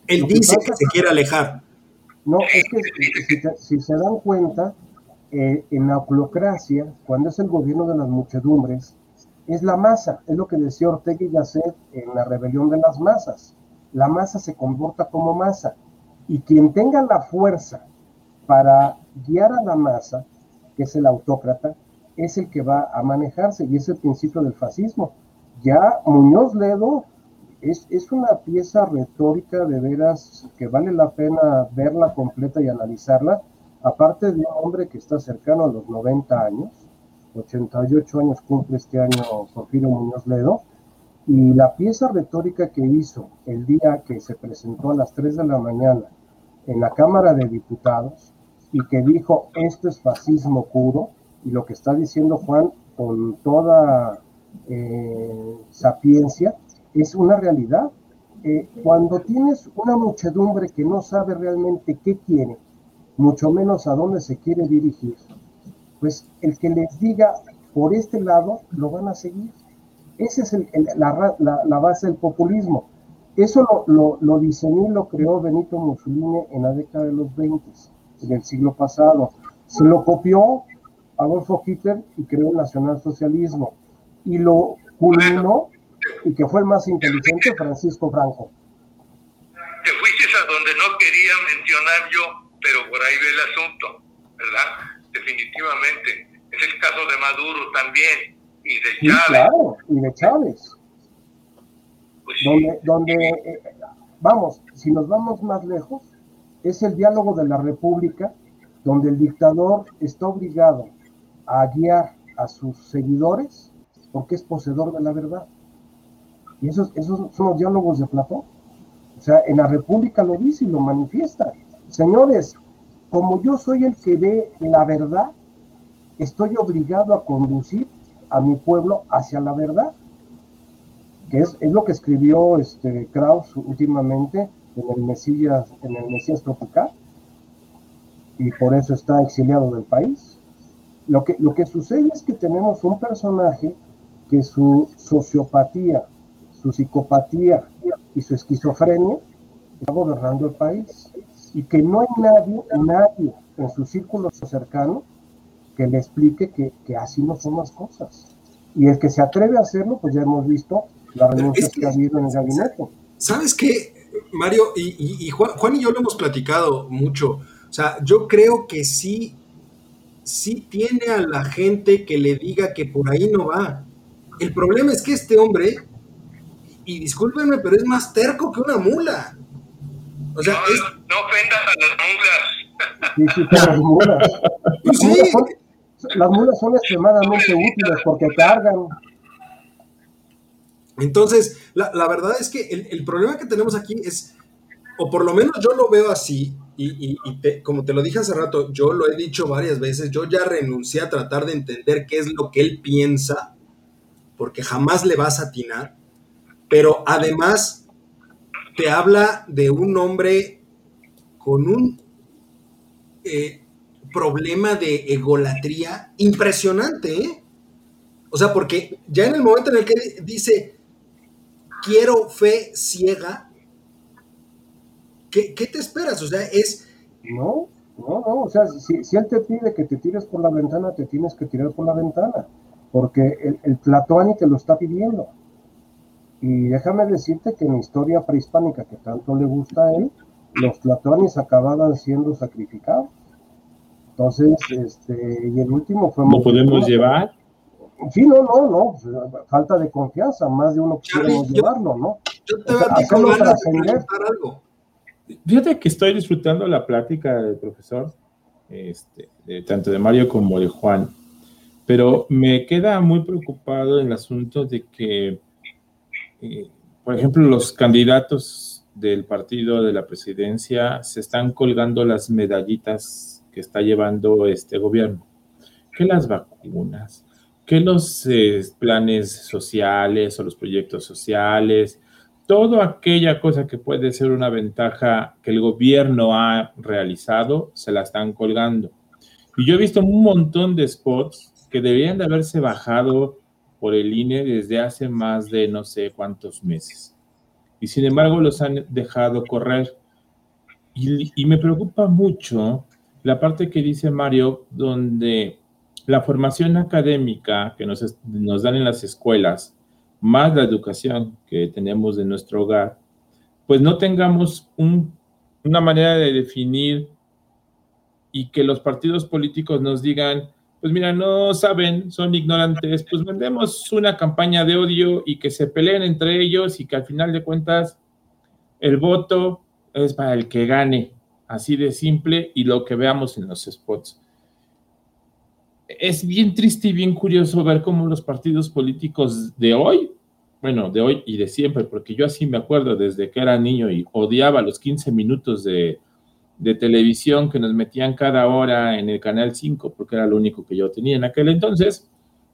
Él dice que se quiere alejar. No, es que si, se dan cuenta, eh, en la oclocracia, cuando es el gobierno de las muchedumbres, es la masa, es lo que decía Ortega y Gasset en la rebelión de las masas. La masa se comporta como masa y quien tenga la fuerza para guiar a la masa, que es el autócrata, es el que va a manejarse. Y es el principio del fascismo. Ya Muñoz Ledo es, es, una pieza retórica de veras que vale la pena verla completa y analizarla, aparte de un hombre que está cercano a los 90 años, 88 años cumple este año Porfirio Muñoz Ledo, y la pieza retórica que hizo el día que se presentó a las 3 de la mañana en la Cámara de Diputados y que dijo esto es fascismo puro, y lo que está diciendo Juan con toda eh, sapiencia, es una realidad. Eh, cuando tienes una muchedumbre que no sabe realmente qué quiere, mucho menos a dónde se quiere dirigir, pues el que les diga por este lado lo van a seguir. Esa es la, la, base del populismo. Eso lo, lo, diseñó y lo creó Benito Mussolini en la década de los 20, del siglo pasado. Se lo copió Adolfo Hitler y creó el nacionalsocialismo. Y lo culminó y que fue el más inteligente, Francisco Franco. Te fuiste a donde no quería mencionar yo, pero por ahí ve el asunto, ¿verdad? Definitivamente. Es el caso de Maduro también, y de Chávez. claro, y de Chávez. Pues donde, donde eh, vamos, si nos vamos más lejos, es el diálogo de la República, donde el dictador está obligado a guiar a sus seguidores porque es poseedor de la verdad. Y esos, esos son los diálogos de Platón. O sea, en la República lo dice y lo manifiesta. Señores, como yo soy el que ve la verdad, estoy obligado a conducir a mi pueblo hacia la verdad. Que es, es lo que escribió este Krauss últimamente en el Mesías, en el Mesías Tropical. Y por eso está exiliado del país. Lo que, lo que sucede es que tenemos un personaje que su sociopatía su psicopatía y su esquizofrenia está gobernando el país y que no hay nadie, nadie en su círculo cercano que le explique que, así no son las cosas. Y el que se atreve a hacerlo, pues ya hemos visto las renuncias que, ha habido en el gabinete. ¿Sabes qué, Mario? Y, Juan, Juan, y yo lo hemos platicado mucho. O sea, yo creo que sí, sí tiene a la gente que le diga que por ahí no va. El problema es que este hombre y discúlpenme, pero es más terco que una mula. O sea, no, ofendas a las mulas. Sí, sí, las mulas. Las mulas, son, extremadamente útiles porque cargan. Entonces, la, verdad es que el, problema que tenemos aquí es, o por lo menos yo lo veo así, y, como te lo dije hace rato, yo lo he dicho varias veces, yo ya renuncié a tratar de entender qué es lo que él piensa, porque jamás le vas a atinar, pero además te habla de un hombre con un eh, problema de egolatría impresionante, ¿eh? O sea, porque ya en el momento en el que dice, quiero fe ciega, ¿qué, te esperas? O sea, es... No, no, no, o sea, si, él te pide que te tires por la ventana, te tienes que tirar por la ventana, porque el, el Tlatoani te lo está pidiendo. Y déjame decirte que en la historia prehispánica que tanto le gusta a él, los Tlatoanis acababan siendo sacrificados. Entonces, este, y el último fue... ¿Lo podemos llevar? Sí, no, no, no, pues, falta de confianza, más de uno quiere llevarlo, ¿no? Yo te voy a algo. Fíjate que estoy disfrutando la plática del profesor, este, tanto de Mario como de Juan, pero me queda muy preocupado el asunto de que, eh, por ejemplo, los candidatos del partido de la presidencia se están colgando las medallitas que está llevando este gobierno, que las vacunas, que los eh, planes sociales o los proyectos sociales, toda aquella cosa que puede ser una ventaja que el gobierno ha realizado, se la están colgando. Y yo he visto un montón de spots que deberían de haberse bajado por el INE desde hace más de no sé cuántos meses. Y sin embargo los han dejado correr. Y, y me preocupa mucho la parte que dice Mario, donde la formación académica que nos, nos dan en las escuelas, más la educación que tenemos en nuestro hogar, pues no tengamos una manera de definir y que los partidos políticos nos digan, pues mira, no saben, son ignorantes, pues mandemos una campaña de odio y que se peleen entre ellos y que al final de cuentas el voto es para el que gane, así de simple, y lo que veamos en los spots es bien triste y bien curioso ver cómo los partidos políticos de hoy, bueno, de hoy y de siempre, porque yo así me acuerdo desde que era niño y odiaba los 15 minutos de, televisión que nos metían cada hora en el Canal 5, porque era lo único que yo tenía en aquel entonces,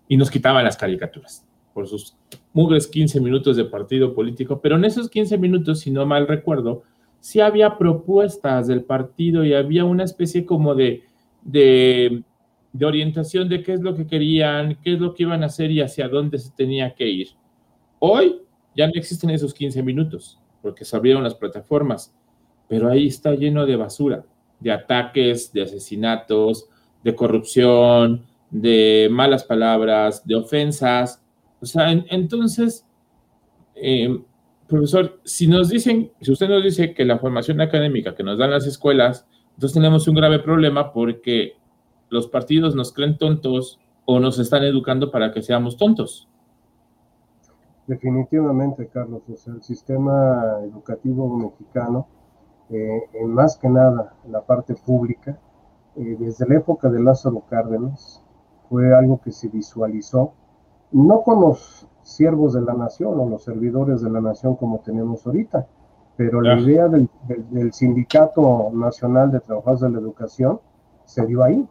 y nos quitaban las caricaturas por sus mugres 15 minutos de partido político, pero en esos 15 minutos, si no mal recuerdo, sí había propuestas del partido y había una especie como de, de de orientación de qué es lo que querían, qué es lo que iban a hacer y hacia dónde se tenía que ir. Hoy ya no existen esos 15 minutos porque se abrieron las plataformas, pero ahí está lleno de basura, de ataques, de asesinatos, de corrupción, de malas palabras, de ofensas. O sea, entonces, eh, profesor, si nos dicen, si usted nos dice que la formación académica que nos dan las escuelas, entonces tenemos un grave problema porque los partidos nos creen tontos o nos están educando para que seamos tontos. Definitivamente, Carlos, el sistema educativo mexicano, eh, en más que nada la parte pública, eh, desde la época de Lázaro Cárdenas, fue algo que se visualizó, no con los siervos de la nación o los servidores de la nación como tenemos ahorita, pero la idea del, del Sindicato Nacional de Trabajadores de la Educación se dio ahí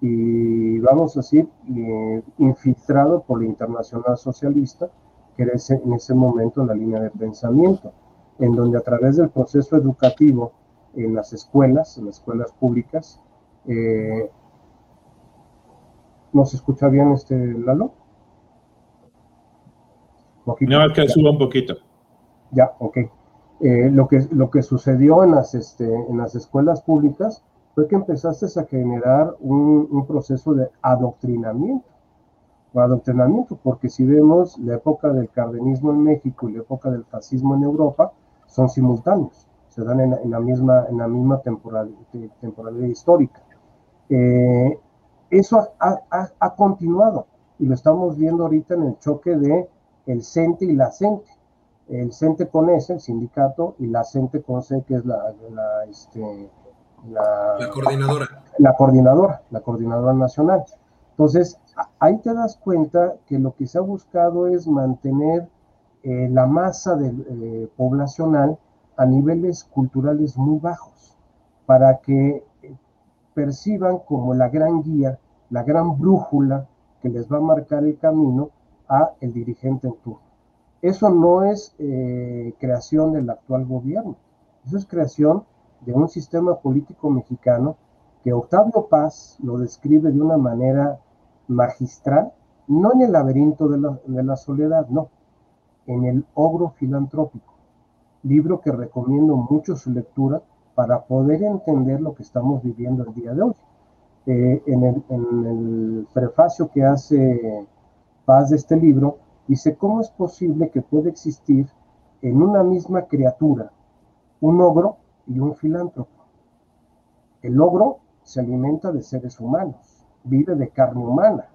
y vamos a decir, eh, infiltrado por la Internacional Socialista, que era en ese momento la línea de pensamiento, en donde a través del proceso educativo en las escuelas, en las escuelas públicas, eh, ¿no se escucha bien este Lalo? No, es que suba un poquito. Ya, ok. Eh, lo, que, lo que sucedió en las, este, en las escuelas públicas fue que empezaste a generar un, proceso de adoctrinamiento. O adoctrinamiento, porque si vemos la época del cardenismo en México y la época del fascismo en Europa, son simultáneos, se dan en, la, misma, en la misma temporalidad, histórica. Eh, eso ha, continuado y lo estamos viendo ahorita en el choque de el CENTE y la CENTE. El CENTE con S, el sindicato, y la CENTE con C, que es la, la este, la, coordinadora. La coordinadora, la coordinadora nacional. Entonces, ahí te das cuenta que lo que se ha buscado es mantener eh, la masa de, poblacional a niveles culturales muy bajos, para que perciban como la gran guía, la gran brújula que les va a marcar el camino a el dirigente en turno. Eso no es eh, creación del actual gobierno, eso es creación de un sistema político mexicano que Octavio Paz lo describe de una manera magistral, no en el laberinto de la, soledad, no, en el ogro filantrópico, libro que recomiendo mucho su lectura para poder entender lo que estamos viviendo el día de hoy. Eh, en, el, prefacio que hace Paz de este libro, dice cómo es posible que pueda existir en una misma criatura un ogro y un filántropo. El ogro se alimenta de seres humanos, vive de carne humana.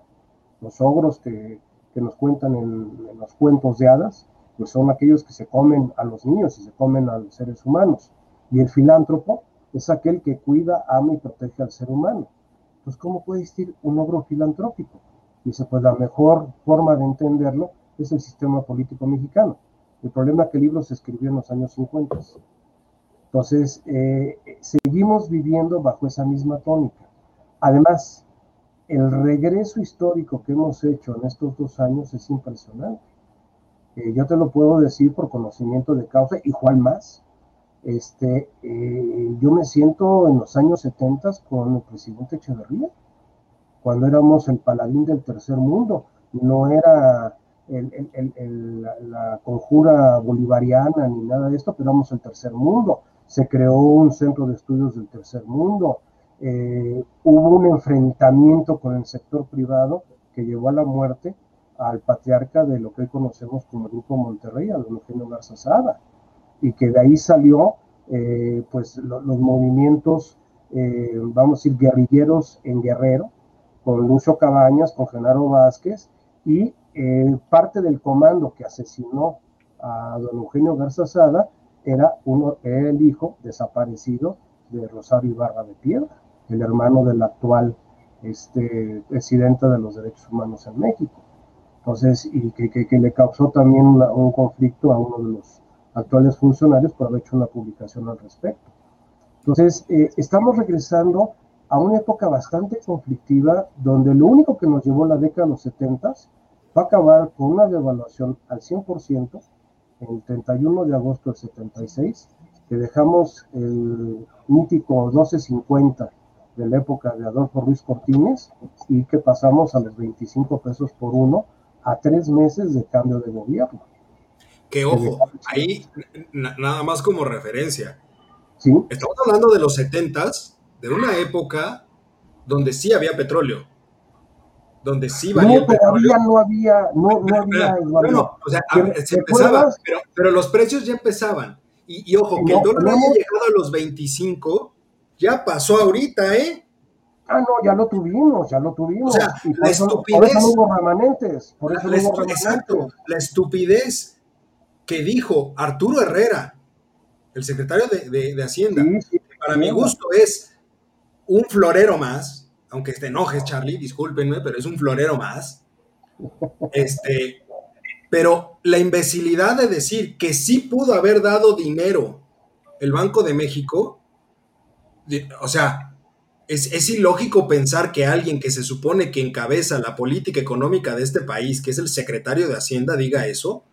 Los ogros que, nos cuentan en, los cuentos de hadas, pues son aquellos que se comen a los niños y se comen a los seres humanos. Y el filántropo es aquel que cuida, ama y protege al ser humano. Pues, ¿cómo puede existir un ogro filantrópico? Dice, pues la mejor forma de entenderlo es el sistema político mexicano. El problema es que el libro se escribió en los años 50. Entonces, eh, seguimos viviendo bajo esa misma tónica. Además, el regreso histórico que hemos hecho en estos dos años es impresionante. Eh, yo te lo puedo decir por conocimiento de causa, y Juan más. Este, eh, yo me siento en los años 70 con el presidente Echeverría, cuando éramos el paladín del tercer mundo, no era la, conjura bolivariana ni nada de esto, pero éramos el tercer mundo. Se creó un centro de estudios del tercer mundo, eh, hubo un enfrentamiento con el sector privado que llevó a la muerte al patriarca de lo que hoy conocemos como el Grupo Monterrey, a don Eugenio Garza y que de ahí salió eh, pues los movimientos, eh, vamos a decir, guerrilleros en Guerrero, con Lucio Cabañas, con Genaro Vázquez, y parte del comando que asesinó a don Eugenio Garza era, uno, el hijo desaparecido de Rosario Ibarra de Piedra, el hermano del actual este, presidente de los derechos humanos en México. Entonces, y que, que, le causó también un conflicto a uno de los actuales funcionarios por haber hecho una publicación al respecto. Entonces, eh, estamos regresando a una época bastante conflictiva donde lo único que nos llevó la década de los 70 va a acabar con una devaluación al 100% el 31 de agosto del 76, que dejamos el mítico 1250 de la época de Adolfo Ruiz Cortines y que pasamos a los 25 pesos por uno a tres meses de cambio de gobierno. Que ojo, ahí nada más como referencia. Estamos hablando de los 70 de una época donde sí había petróleo. Donde sí valía no, todavía no había, no, no había Bueno, o sea, se empezaba, pero, pero, los precios ya empezaban. Y, y ojo, que el dólar haya llegado a los 25, ya pasó ahorita, ¿eh? Ah, no, ya lo tuvimos, ya lo tuvimos. O sea, la estupidez. Por eso no remanentes. Por eso la, no hubo exacto, la estupidez que dijo Arturo Herrera, el secretario de, Hacienda, para mi gusto es un florero más, aunque te enojes, Charlie, discúlpenme, pero es un florero más. Este, pero la imbecilidad de decir que sí pudo haber dado dinero el Banco de México, o sea, es, es, ilógico pensar que alguien que se supone que encabeza la política económica de este país, que es el secretario de Hacienda, diga eso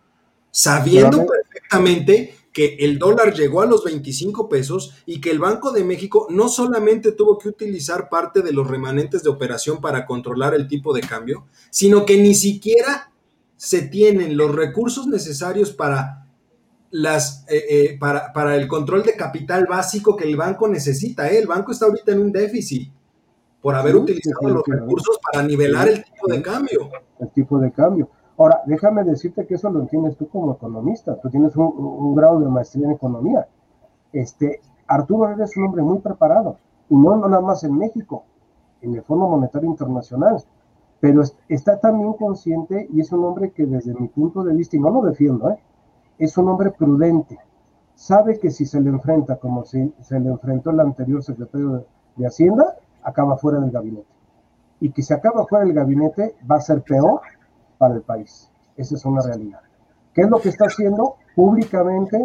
sabiendo perfectamente que el dólar llegó a los 25 pesos y que el Banco de México no solamente tuvo que utilizar parte de los remanentes de operación para controlar el tipo de cambio, sino que ni siquiera se tienen los recursos necesarios para, las, eh, eh, para, para, el control de capital básico que el banco necesita. ¿eh? El banco está ahorita en un déficit por haber utilizado los recursos para nivelar el tipo de cambio. El tipo de cambio. Ahora, déjame decirte que eso lo entiendes tú como economista, tú tienes un, grado de maestría en economía. Este, Arturo eres un hombre muy preparado, y no, no nada más en México, en el Fondo Monetario Internacional, pero está también consciente y es un hombre que desde mi punto de vista, y no lo defiendo, ¿eh? es un hombre prudente, sabe que si se le enfrenta como si se le enfrentó el anterior secretario de Hacienda, acaba fuera del gabinete. Y que si acaba fuera del gabinete va a ser peor para el país. Esa es una realidad. ¿Qué es lo que está haciendo? Públicamente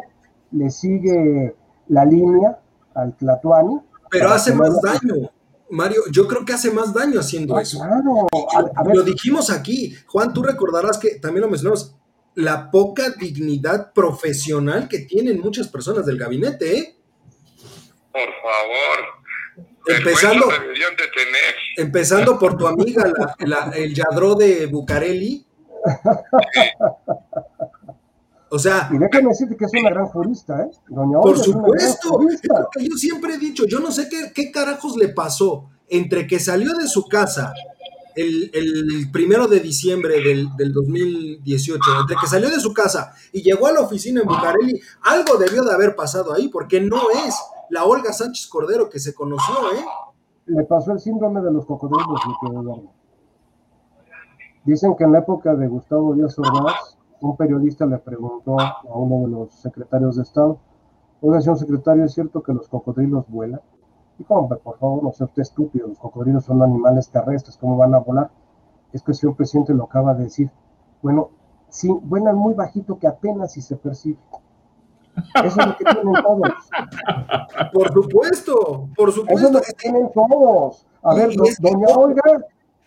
le sigue la línea al Tlatuani. Pero hace más daño. Mario, yo creo que hace más daño haciendo ah, eso. Claro. lo dijimos aquí. Juan, tú recordarás que también lo mencionamos, la poca dignidad profesional que tienen muchas personas del gabinete, ¿eh? Por favor. Empezando, empezando por tu amiga, el Yadro de Bucareli. O sea. Y déjame decirte que es una gran jurista, ¿eh? Doña por supuesto. Es lo que yo siempre he dicho. Yo no sé qué, qué carajos le pasó entre que salió de su casa el, primero de diciembre del, del, 2018, entre que salió de su casa y llegó a la oficina en Bucareli, algo debió de haber pasado ahí, porque no es la Olga Sánchez Cordero que se conoció, ¿eh? Le pasó el síndrome de los cocodrilos, Dicen que en la época de Gustavo Díaz Ordaz, un periodista le preguntó a uno de los secretarios de Estado, oiga, señor secretario, ¿es cierto que los cocodrilos vuelan? Dijo, hombre, por favor, no sea usted estúpido, los cocodrilos son animales terrestres, ¿cómo van a volar? Es que el señor presidente lo acaba de decir. Bueno, sí, vuelan muy bajito que apenas si se percibe. Eso es lo que tienen todos. Por supuesto, por supuesto. Eso es lo que tienen todos. A ver, doña Olga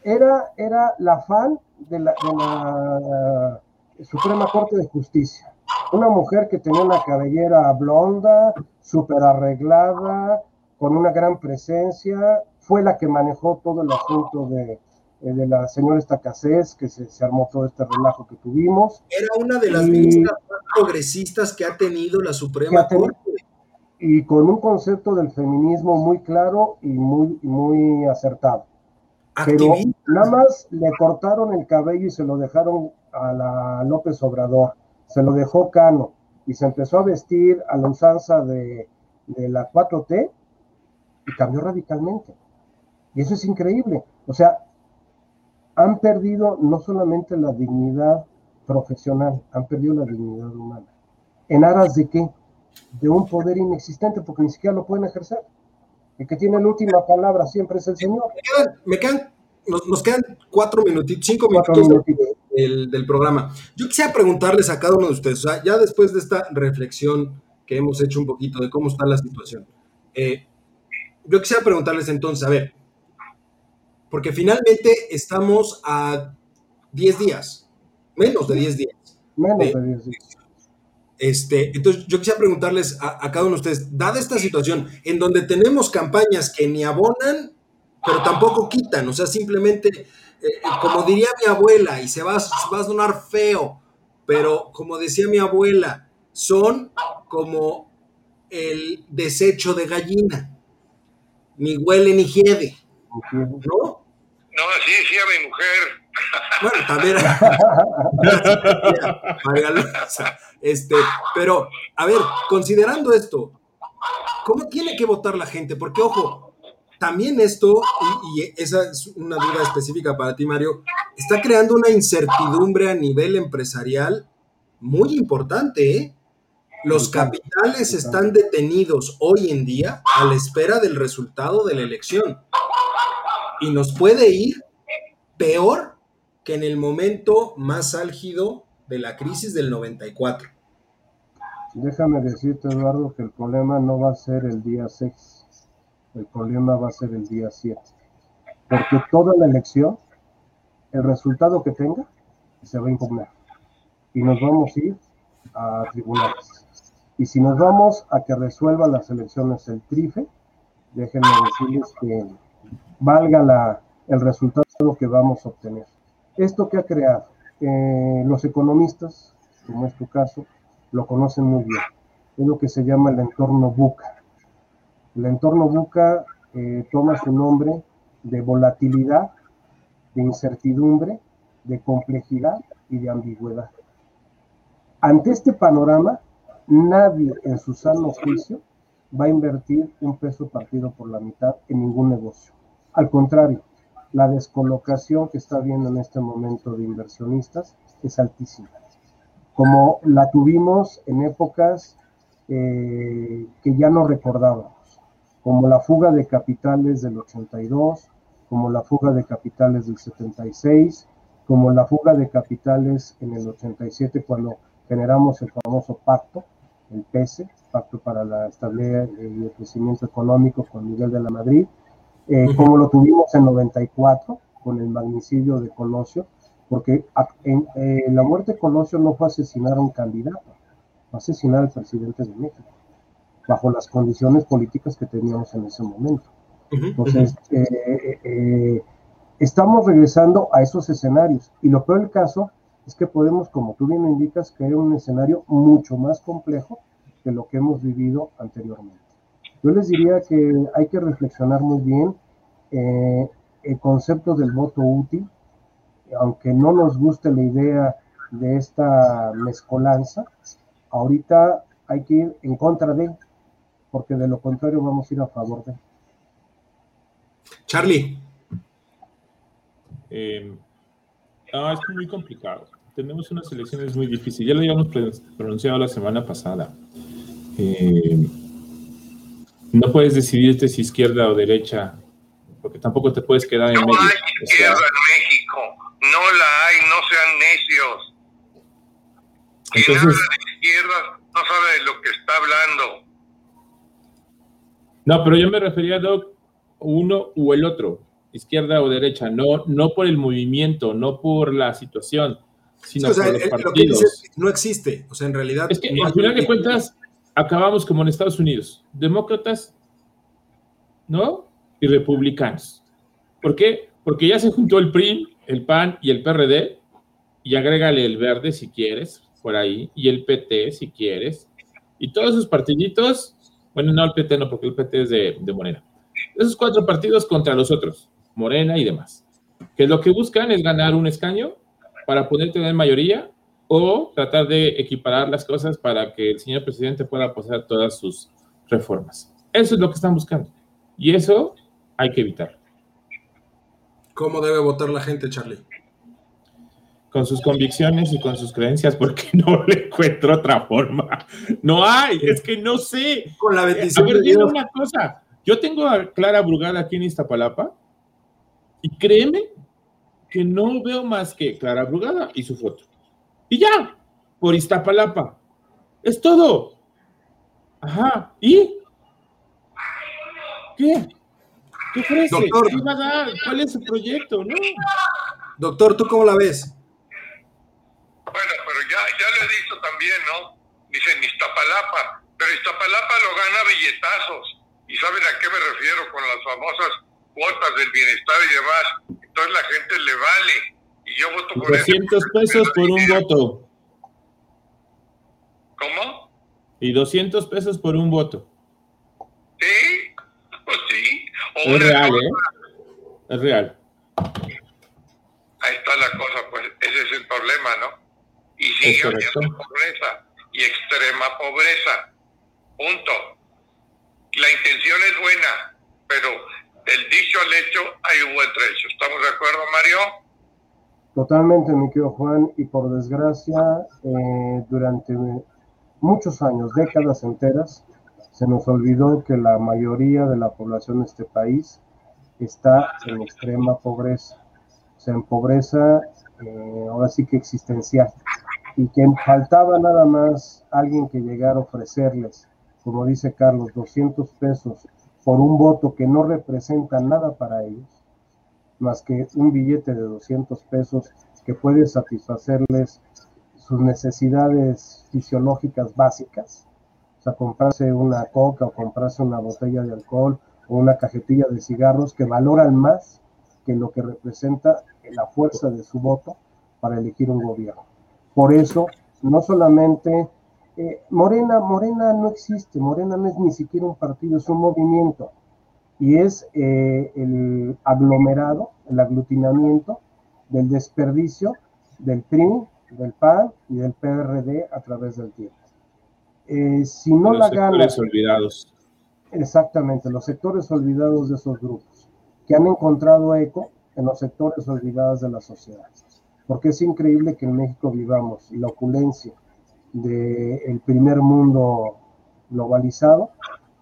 era, era la fan de la, de la Suprema Corte de Justicia. Una mujer que tenía una cabellera blonda, súper arreglada, con una gran presencia, fue la que manejó todo el asunto de, eh, de la señora Estacasés, que se, se, armó todo este relajo que tuvimos. Era una de las ministras más progresistas que ha tenido la Suprema Corte. Y con un concepto del feminismo muy claro y muy, muy acertado. Pero nada más le cortaron el cabello y se lo dejaron a la López Obrador, se lo dejó Cano y se empezó a vestir a la usanza de, de la 4T y cambió radicalmente. Y eso es increíble. O sea, han perdido no solamente la dignidad profesional, han perdido la dignidad humana. ¿En aras de qué? De un poder inexistente, porque ni siquiera lo pueden ejercer. El que tiene la última palabra siempre es el Señor. Me quedan, nos, quedan cuatro minutitos, cinco minutos del, del, programa. Yo quisiera preguntarles a cada uno de ustedes, o sea, ya después de esta reflexión que hemos hecho un poquito de cómo está la situación, eh, yo quisiera preguntarles entonces, a ver, porque finalmente estamos a 10 días, menos de 10 días. Menos de 10 días. Este, entonces, yo quisiera preguntarles a, cada uno de ustedes, dada esta situación en donde tenemos campañas que ni abonan, pero tampoco quitan, o sea, simplemente, eh, eh, como diría mi abuela, y se va, se va a sonar feo, pero como decía mi abuela, son como el desecho de gallina ni huele ni hiede. ¿No? No, sí, sí, a mi mujer. Bueno, también. este, pero, a ver, considerando esto, ¿cómo tiene que votar la gente? Porque, ojo, también esto, y, y, esa es una duda específica para ti, Mario, está creando una incertidumbre a nivel empresarial muy importante, ¿eh? Los capitales están detenidos hoy en día a la espera del resultado de la elección. Y nos puede ir peor que en el momento más álgido de la crisis del 94. Déjame decirte, Eduardo, que el problema no va a ser el día 6, el problema va a ser el día 7. Porque toda la elección, el resultado que tenga, se va a impugnar. Y nos vamos a ir a tribunales. Y si nos vamos a que resuelva las elecciones el TRIFE, déjenme decirles que valga la, el resultado que vamos a obtener. Esto que ha creado, eh, los economistas, como es tu caso, lo conocen muy bien. Es lo que se llama el entorno buca. El entorno buca eh, toma su nombre de volatilidad, de incertidumbre, de complejidad y de ambigüedad. Ante este panorama, Nadie en su sano juicio va a invertir un peso partido por la mitad en ningún negocio. Al contrario, la descolocación que está habiendo en este momento de inversionistas es altísima, como la tuvimos en épocas eh, que ya no recordábamos, como la fuga de capitales del 82, como la fuga de capitales del 76, como la fuga de capitales en el 87 cuando generamos el famoso pacto, el PESE, Pacto para la Estabilidad y el Crecimiento Económico con Miguel de la Madrid, eh, como lo tuvimos en 94 con el magnicidio de Colosio, porque en, eh, la muerte de Colosio no fue asesinar a un candidato, fue asesinar al presidente de México, bajo las condiciones políticas que teníamos en ese momento. Entonces, eh, estamos regresando a esos escenarios. Y lo peor del caso es que podemos, como tú bien indicas, crear un escenario mucho más complejo que lo que hemos vivido anteriormente. Yo les diría que hay que reflexionar muy bien eh, el concepto del voto útil, aunque no nos guste la idea de esta mezcolanza, ahorita hay que ir en contra de, porque de lo contrario vamos a ir a favor de. Charlie. Eh, no, es muy complicado. Tenemos unas elecciones muy difíciles. Ya lo habíamos pronunciado la semana pasada. Eh, no puedes decidirte si izquierda o derecha, porque tampoco te puedes quedar en no medio. No hay izquierda en México. No la hay, no sean necios. Quien habla de izquierda no sabe de lo que está hablando. No, pero yo me refería a uno u el otro, izquierda o derecha, no, no por el movimiento, no por la situación, sino por los partidos. no existe, o sea, en realidad. Es que al final de cuentas acabamos como en Estados Unidos, demócratas, ¿no? Y republicanos. ¿Por qué? Porque ya se juntó el PRI, el PAN y el PRD, y agrégale el verde si quieres, por ahí, y el PT si quieres, y todos esos partiditos, bueno, no el PT no, porque el PT es de, de Morena. Esos cuatro partidos contra los otros, Morena y demás, que lo que buscan es ganar un escaño para poder tener mayoría o tratar de equiparar las cosas para que el señor presidente pueda pasar todas sus reformas. Eso es lo que están buscando. Y eso hay que evitar. ¿Cómo debe votar la gente, Charlie? Con sus convicciones y con sus creencias, porque no le encuentro otra forma. No hay, es que no sé. Con la bendición a ver, dime una cosa. Yo tengo a Clara Brugal aquí en Iztapalapa y créeme que no veo más que Clara Brugada y su foto. Y ya, por Iztapalapa. Es todo. Ajá. ¿Y? ¿Qué? ¿Qué ofrece? Doctor. ¿Qué va a dar? ¿Cuál es su proyecto? ¿No? Doctor, ¿tú cómo la ves? Bueno, pero ya, ya lo he dicho también, ¿no? Dicen Iztapalapa, pero Iztapalapa lo gana billetazos. ¿Y saben a qué me refiero con las famosas cuotas del bienestar y demás? Entonces la gente le vale. Y yo voto por 200 pesos por un voto. ¿Cómo? Y 200 pesos por un voto. Sí, pues sí. O Es real, cosa- ¿eh? Es real. Ahí está la cosa, pues ese es el problema, ¿no? Y sigue habiendo pobreza y extrema pobreza. Punto. La intención es buena, pero del dicho al hecho hay un buen trecho. ¿Estamos de acuerdo, Mario? Totalmente, mi querido Juan, y por desgracia, eh, durante muchos años, décadas enteras, se nos olvidó que la mayoría de la población de este país está en extrema pobreza, o sea, en pobreza, eh, ahora sí que existencial, y que faltaba nada más alguien que llegara a ofrecerles, como dice Carlos, 200 pesos por un voto que no representa nada para ellos más que un billete de 200 pesos que puede satisfacerles sus necesidades fisiológicas básicas. O sea, comprarse una coca o comprarse una botella de alcohol o una cajetilla de cigarros que valoran más que lo que representa la fuerza de su voto para elegir un gobierno. Por eso, no solamente eh, Morena, Morena no existe, Morena no es ni siquiera un partido, es un movimiento y es eh, el aglomerado, el aglutinamiento del desperdicio del PRI, del PAN y del PRD a través del tiempo. Eh, si no Los la gana, sectores olvidados. exactamente, los sectores olvidados de esos grupos, que han encontrado eco en los sectores olvidados de la sociedad. Porque es increíble que en México vivamos la opulencia del primer mundo globalizado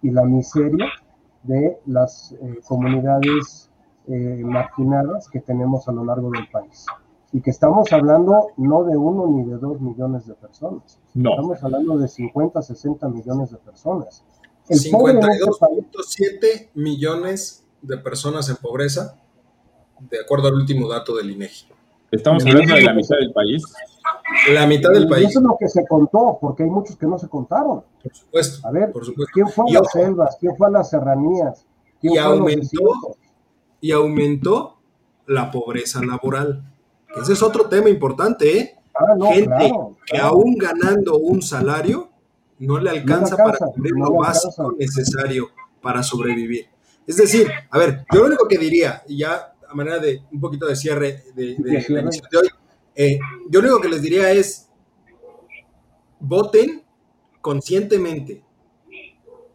y la miseria de las eh, comunidades eh, marginadas que tenemos a lo largo del país. y que estamos hablando no de uno ni de dos millones de personas. No. Estamos hablando de 50, 60 millones de personas. El pobre en este país- 52.7 millones de personas en pobreza, de acuerdo al último dato del INEGI. Estamos hablando de la mitad del país. La mitad del y país, eso es lo que se contó, porque hay muchos que no se contaron. por supuesto. A ver, por supuesto. ¿quién fue a las selvas? ¿Quién fue a las serranías? ¿Quién Y fue aumentó. y aumentó la pobreza laboral. Ese es otro tema importante, ¿eh? Ah, no, Gente claro, que claro. aún ganando un salario no le alcanza, alcanza, para cubrir no lo básico alcanza. necesario para sobrevivir. Es decir, a ver, yo lo único que diría, y ya a manera de un poquito de cierre de, de De la cierre. emisión de hoy, eh, yo lo único que les diría es, voten conscientemente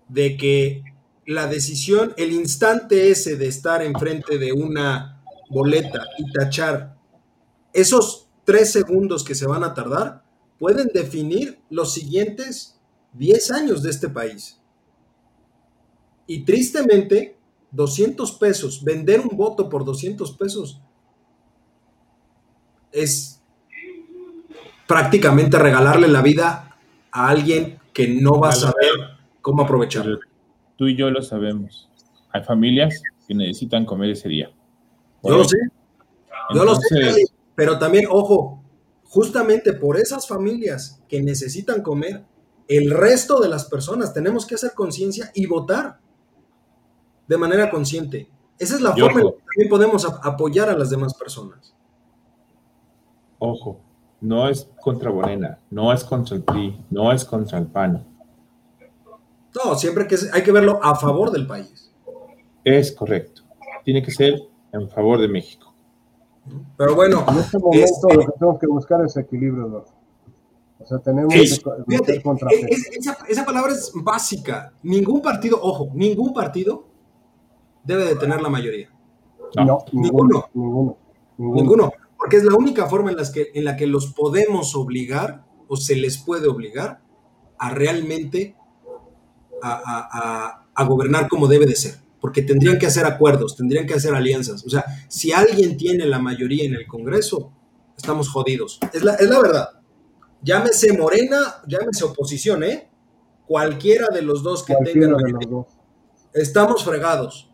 de que la decisión, el instante ese de estar enfrente de una boleta y tachar esos tres segundos que se van a tardar, pueden definir los siguientes 10 años de este país. Y tristemente, 200 pesos, vender un voto por 200 pesos es prácticamente regalarle la vida a alguien que no va a saber cómo aprovecharlo. Tú y yo lo sabemos. Hay familias que necesitan comer ese día. Yo lo sé, yo lo sé, pero también, ojo, justamente por esas familias que necesitan comer, el resto de las personas tenemos que hacer conciencia y votar de manera consciente. Esa es la forma en la que también podemos ap- apoyar a las demás personas. Ojo, no es contra Morena, no es contra el PRI, no es contra el PAN. No, siempre que hay que verlo a favor del país. Es correcto. Tiene que ser en favor de México. Pero bueno, En este momento Este- lo que tenemos que buscar es equilibrio, Eduardo. O sea, tenemos es- que fíjate, es- es- esa, esa palabra es básica. Ningún partido, ojo, ningún partido debe de tener la mayoría. No. No, ninguno, ninguno, ninguno. Ninguno, porque es la única forma en, las que, en la que los podemos obligar o se les puede obligar a realmente a, a- a- a gobernar como debe de ser, porque tendrían que hacer acuerdos, tendrían que hacer alianzas. O sea, si alguien tiene la mayoría en el Congreso, estamos jodidos. Es la, es la verdad. Llámese Morena, llámese oposición, ¿eh? Cualquiera de los dos que Cualquiera tengan mayoría, estamos fregados.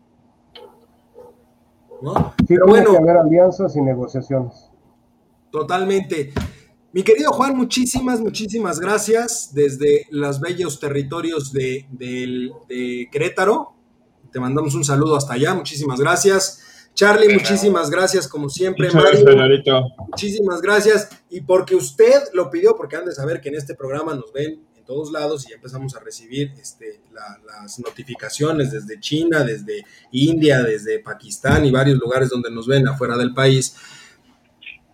¿No? Sí, bueno, que haber alianzas y negociaciones. Totalmente. Mi querido Juan, muchísimas, muchísimas gracias desde los bellos territorios de, del- de Querétaro. Te mandamos un saludo hasta allá, muchísimas gracias. Charlie, muchísimas gracias como siempre. Gracias, Mario, muchísimas gracias. Y porque usted lo pidió, porque han de saber que en este programa nos ven en todos lados y ya empezamos a recibir este, la- las notificaciones desde China, desde India, desde Pakistán y varios lugares donde nos ven afuera del país.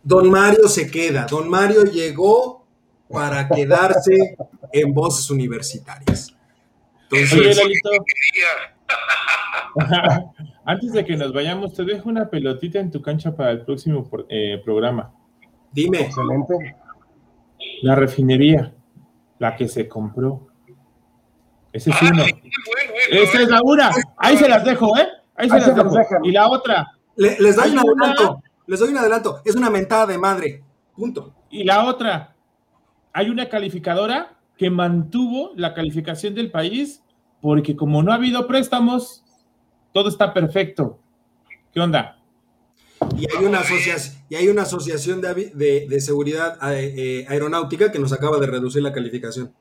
Don Mario se queda. Don Mario llegó para quedarse en voces universitarias. Oye, Entonces, antes de que nos vayamos, te dejo una pelotita en tu cancha para el próximo eh, programa. dime, Excelente. La refinería, la que se compró. Ese es Ah, uno. bueno, eso, Esa es la una. Ahí se las dejo, ¿eh? Ahí se Ahí las se las dejo. dejan. Y la otra, le- les doy un una- adelanto. Les doy un adelanto. Es una mentada de madre. Punto. y la otra. Hay una calificadora que mantuvo la calificación del país porque como no ha habido préstamos, todo está perfecto. ¿Qué onda? Y hay una asociación, y hay una asociación de, de- de seguridad eh, aeronáutica que nos acaba de reducir la calificación.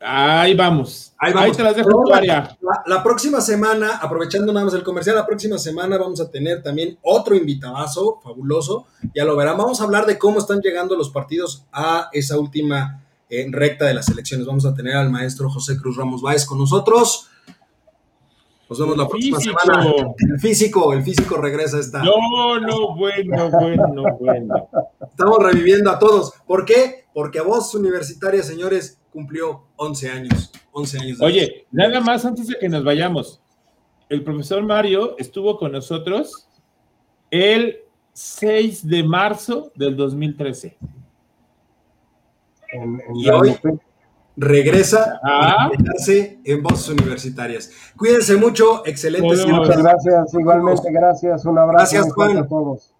Ahí vamos. Ahí Ahí, vamos. te las dejo en tu Ahora, área. La, la próxima semana, aprovechando nada más el comercial, la próxima semana vamos a tener también otro invitadazo fabuloso. Ya lo verán. Vamos a hablar de cómo están llegando los partidos a esa última eh, recta de las elecciones. Vamos a tener al maestro José Cruz Ramos Báez con nosotros. Nos vemos la próxima Físico. semana. El físico, el físico regresa a esta. No, no, bueno, bueno, bueno. Estamos reviviendo a todos. ¿Por qué? Porque a voz universitaria, señores, cumplió 11 años. 11 años. de Oye, nada más antes de que nos vayamos. El profesor Mario estuvo con nosotros el 6 de marzo del 2013. En, en Y hoy-. Regresa a quedarse en voces universitarias. Cuídense mucho, excelente. Muchas gracias, igualmente gracias, un abrazo Gracias, Juan. a todos.